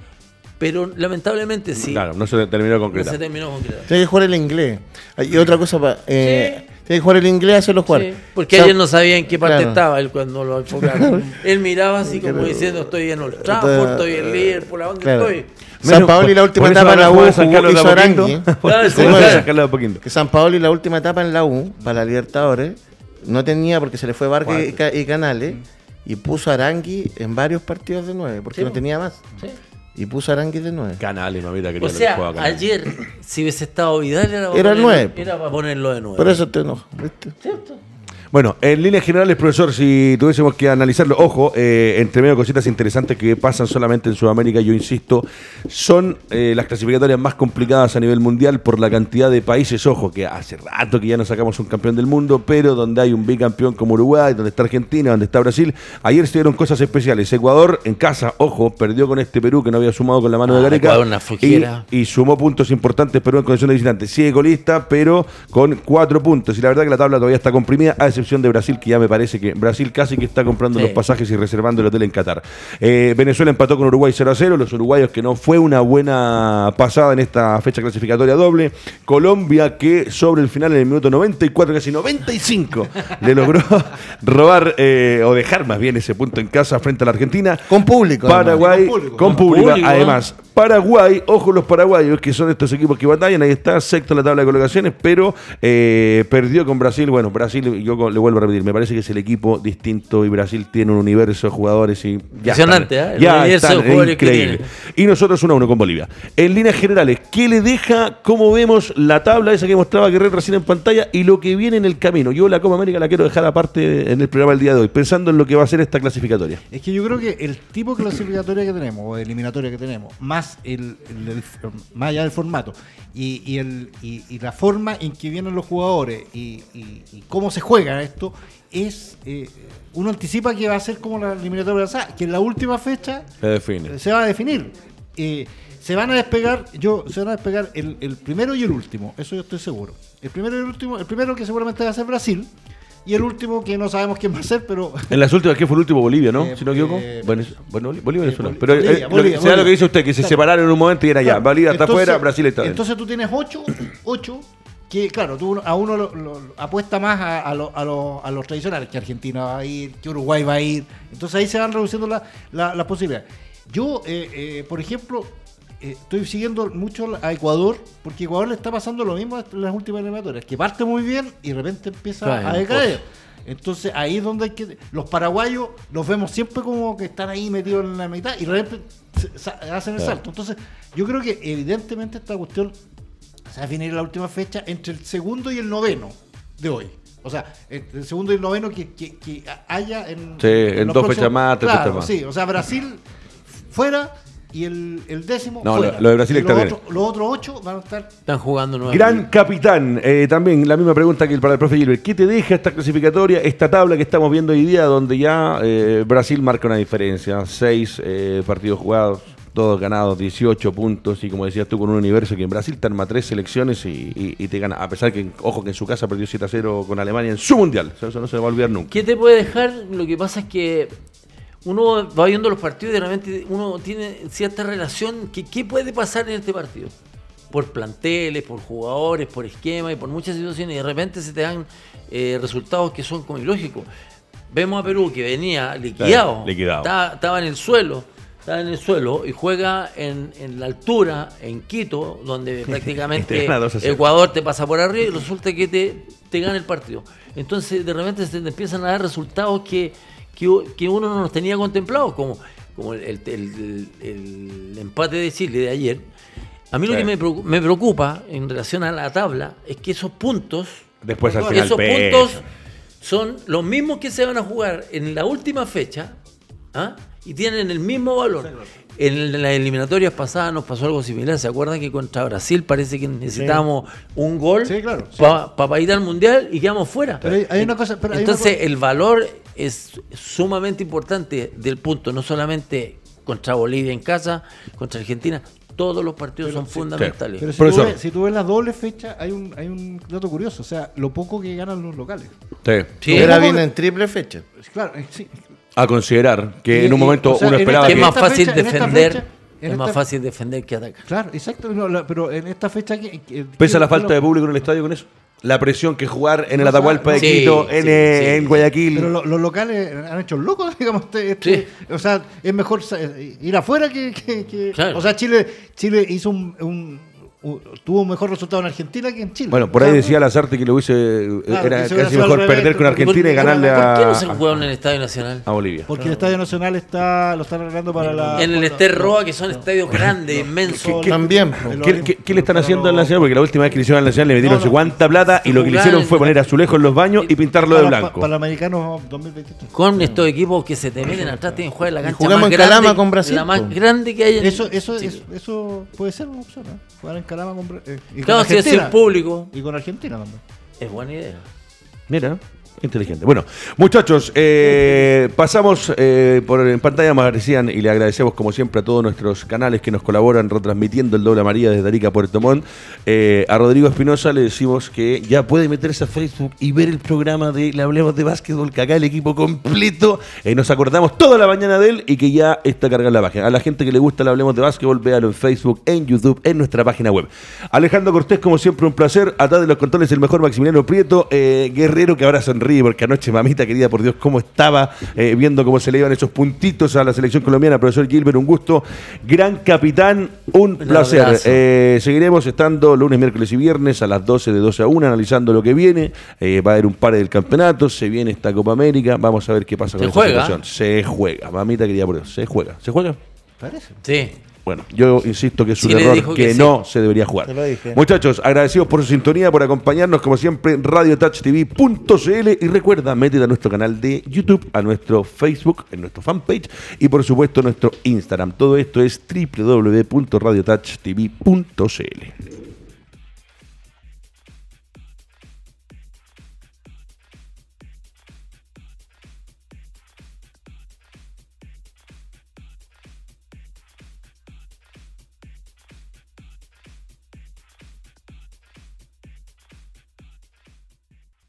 pero lamentablemente sí. Claro, no se terminó concretar. No se terminó concretar. Tiene que jugar el inglés. Y otra cosa, para, eh, sí. Tiene que jugar el inglés, hacerlo jugar. Sí, porque o sea, ayer no sabía en qué parte claro. estaba él cuando lo enfocaron. él miraba así como diciendo, estoy en Old Trafford, estoy en Liverpool, ¿a dónde claro. estoy? San Paoli la última etapa en la U hizo Arangui. Que San Paoli la última etapa en la U, para la Libertadores, no tenía porque se le fue Vargas y, y, Canales, y puso a Arangui en varios partidos de nueve, porque sí, no tenía más. Sí. Y puso a Arangui de nueve. Canales, mamita, O sea, ayer, si hubiese estado Vidal, era, era el nueve. Era para ponerlo de nueve. Por eso te enojo, ¿viste? ¿Cierto? Bueno, en líneas generales, profesor, si tuviésemos que analizarlo, ojo, eh, entre medio cositas interesantes que pasan solamente en Sudamérica, yo insisto, son eh, las clasificatorias más complicadas a nivel mundial por la cantidad de países, ojo, que hace rato que ya no sacamos un campeón del mundo, pero donde hay un bicampeón como Uruguay, donde está Argentina, donde está Brasil, ayer se dieron cosas especiales. Ecuador, en casa, ojo, perdió con este Perú que no había sumado con la mano ah, de Gareca. Ecuador, una y, y, sumó puntos importantes Perú en condición de visitante. Sigue colista, pero con cuatro puntos. Y la verdad que la tabla todavía está comprimida, a excepción de Brasil, que ya me parece que Brasil casi que está comprando sí. los pasajes y reservando el hotel en Qatar. Eh, Venezuela empató con Uruguay 0 a 0, los uruguayos que no fue una buena pasada en esta fecha clasificatoria doble. Colombia que sobre el final en el minuto 94, casi 95, le logró robar eh, o dejar más bien ese punto en casa frente a la Argentina. Con público. Paraguay, con público, con público, público además. Paraguay, ojo los paraguayos, que son estos equipos que batallan, ahí está, sexto en la tabla de colocaciones, pero eh, perdió con Brasil. Bueno, Brasil, yo le vuelvo a repetir, me parece que es el equipo distinto y Brasil tiene un universo de jugadores y ya Impresionante, ¿eh? El ya universo están, de jugadores increíble. que Y nosotros 1 a 1 con Bolivia. En líneas generales, ¿qué le deja, cómo vemos la tabla esa que mostraba Guerrero recién en pantalla y lo que viene en el camino? Yo la Copa América la quiero dejar aparte en el programa del día de hoy, pensando en lo que va a ser esta clasificatoria. Es que yo creo que el tipo de clasificatoria que tenemos, o de eliminatoria que tenemos, más el, el, el más allá del formato, y, y, el, y, y, la forma en que vienen los jugadores y, y cómo se juega esto, es eh, uno anticipa que va a ser como la eliminatoria pasada, que en la última fecha se, define. se va a definir. Eh, se van a despegar, yo, se van a despegar el, el, primero y el último, eso yo estoy seguro. El primero y el último, el primero que seguramente va a ser Brasil, Y el último, que no sabemos quién va a ser, pero En las últimas, ¿qué fue el último? Bolivia, ¿no? Eh, si no me equivoco. eh, bueno, bueno, Bolivia, Venezuela. Bol- Pero eh, Bolivia, lo que- Bolivia, sea lo que dice usted, que se Claro. separaron en un momento y era ya. Claro. Bolivia está afuera, Brasil está dentro. Entonces tú tienes ocho, ocho que, claro, tú a uno lo- lo- apuesta más a, a lo- a lo- a los tradicionales, que Argentina va a ir, que Uruguay va a ir. Entonces ahí se van reduciendo la- la- las posibilidades. Yo, eh, eh, por ejemplo, eh, estoy siguiendo mucho a Ecuador, porque Ecuador le está pasando lo mismo en las últimas eliminatorias, que parte muy bien y de repente empieza a decaer. Entonces ahí es donde hay que... Los paraguayos los vemos siempre como que están ahí metidos en la mitad y de repente hacen el salto. Entonces yo creo que evidentemente esta cuestión se va a definir en la última fecha entre el segundo y el noveno de hoy. O sea, entre el segundo y el noveno que, que- que haya en... Sí, en dos fechas más, tres Claro, fechas más. Sí, o sea, Brasil fuera y el, el décimo No, fuera. lo- lo de Brasil Y está los bien. otros- Los otros ocho van a estar... Están jugando nueve. Gran capitán, eh, también la misma pregunta que para el profe Gilbert. ¿Qué te deja esta clasificatoria, esta tabla que estamos viendo hoy día, donde ya eh, Brasil marca una diferencia? Seis eh, partidos jugados, todos ganados, 18 puntos, y como decías tú, con un universo que en Brasil te arma tres selecciones y, y- y te gana. A pesar que, ojo, que en su casa perdió 7 a 0 con Alemania en su mundial. Eso no se va a olvidar nunca. ¿Qué te puede dejar? Lo que pasa es que uno va viendo los partidos y de repente uno tiene cierta relación. Que, ¿Qué puede pasar en este partido? Por planteles, por jugadores, por esquema y por muchas situaciones. Y de repente se te dan eh, resultados que son como ilógicos. Vemos a Perú que venía liquidado. Claro, liquidado. Estaba, estaba en el suelo. Estaba en el suelo y juega en, en la altura, en Quito, donde prácticamente Te gana 2 a 0. Ecuador te pasa por arriba y resulta que te, te gana el partido. Entonces, de repente se te empiezan a dar resultados que, que, que uno no los tenía contemplados, como, como el, el- el- el empate de Chile de ayer. A mí lo que me preocu- me preocupa en relación a la tabla es que esos puntos, Después al final esos puntos son los mismos que se van a jugar en la última fecha ¿ah? Y tienen el mismo valor. En las eliminatorias pasadas nos pasó algo similar. ¿Se acuerdan que contra Brasil parece que necesitábamos un gol Sí, claro, sí. para ir al mundial y quedamos fuera? Pero hay- hay una cosa- pero hay una Entonces, cosa- el valor es sumamente importante del punto, no solamente contra Bolivia en casa, contra Argentina. Todos los partidos son fundamentales. Pero si tú, ves, si tú ves las dobles fechas, hay un, hay un dato curioso. O sea, lo poco que ganan los locales. Sí. Sí. Ahora ¿Cómo viene que- en triple fecha. Claro, eh, sí. A considerar que Y- en un y, momento o sea, uno esperaba que que... es más fácil fecha- defender, fecha- es más fácil defender que atacar. Claro, exacto. no, la- pero en esta fecha. Que, que- ¿Pesa la falta lo- de público en el estadio con eso? La presión que jugar en el Atahualpa de sí, Quito, sí, en, sí, eh, sí. en Guayaquil. Pero lo- los locales han hecho locos, digamos. Este, este- O sea, es mejor sa- ir afuera que. que- que- Claro. O sea, Chile Chile hizo un, un- tuvo un mejor resultado en Argentina que en Chile. Bueno, por ahí decía Lazarte que lo hubiese. eh, Claro, era casi mejor revés, perder con Argentina y ganarle ¿Por qué no a, se jugaron en el Estadio Nacional? a Bolivia. Porque el Estadio Nacional está lo están arreglando para la. En el Ester Roa, que son estadios grandes, inmensos. También. de los- ¿Qué, qué- qué le están haciendo al Nacional? Porque la última vez que le hicieron al Nacional le metieron No, su no. cuánta plata y lo que le hicieron en- fue poner azulejos en los baños y pintarlo de blanco. Para, Americanos 2023. Con estos equipos que se te meten atrás, tienen que jugar en la cancha jugamos en Calama con Brasil, la más po. grande que hay en Eso, eso, Chile. eso, eso puede ser una opción, ¿no? Jugar en Calama con, eh, y con Claro, si es Argentina. sin público, Y con Argentina también. es buena idea. Mira, inteligente. Bueno, muchachos, eh, pasamos eh, por en pantalla, me decían, y le agradecemos como siempre a todos nuestros canales que nos colaboran retransmitiendo el Doble María desde Arica Puerto Montt. Eh, a Rodrigo Espinosa le decimos que ya puede meterse a Facebook y ver el programa de Le Hablemos de Básquetbol, que acá el equipo completo, nos acordamos toda la mañana de él y que ya está cargada la página. A la gente que le gusta Le Hablemos de Básquetbol, véalo en Facebook, en YouTube, en nuestra página web. Alejandro Cortés, como siempre, un placer. Atrás de los controles, el mejor Maximiliano Prieto, guerrero que ahora sonríe porque anoche, mamita querida, por Dios, cómo estaba eh, viendo cómo se le iban esos puntitos a la selección colombiana. Profesor Gilbert, un gusto. Gran capitán, un placer. Eh, seguiremos estando lunes, miércoles y viernes a las 12 de 12 a 1, analizando lo que viene. Eh, va a haber un par del campeonato, se viene esta Copa América. Vamos a ver qué pasa Se con juega. situación. Se juega, mamita querida, por Dios, se juega. ¿Se juega? Parece. Sí. Bueno, yo insisto que es un error que, que sí. no se debería jugar. Te lo dije. Muchachos, agradecidos por su sintonía, por acompañarnos, como siempre, en radiotouchtv.cl y recuerda, métete a nuestro canal de YouTube, a nuestro Facebook, en nuestro fanpage y por supuesto nuestro Instagram. Todo esto es www.radiotouchtv.cl.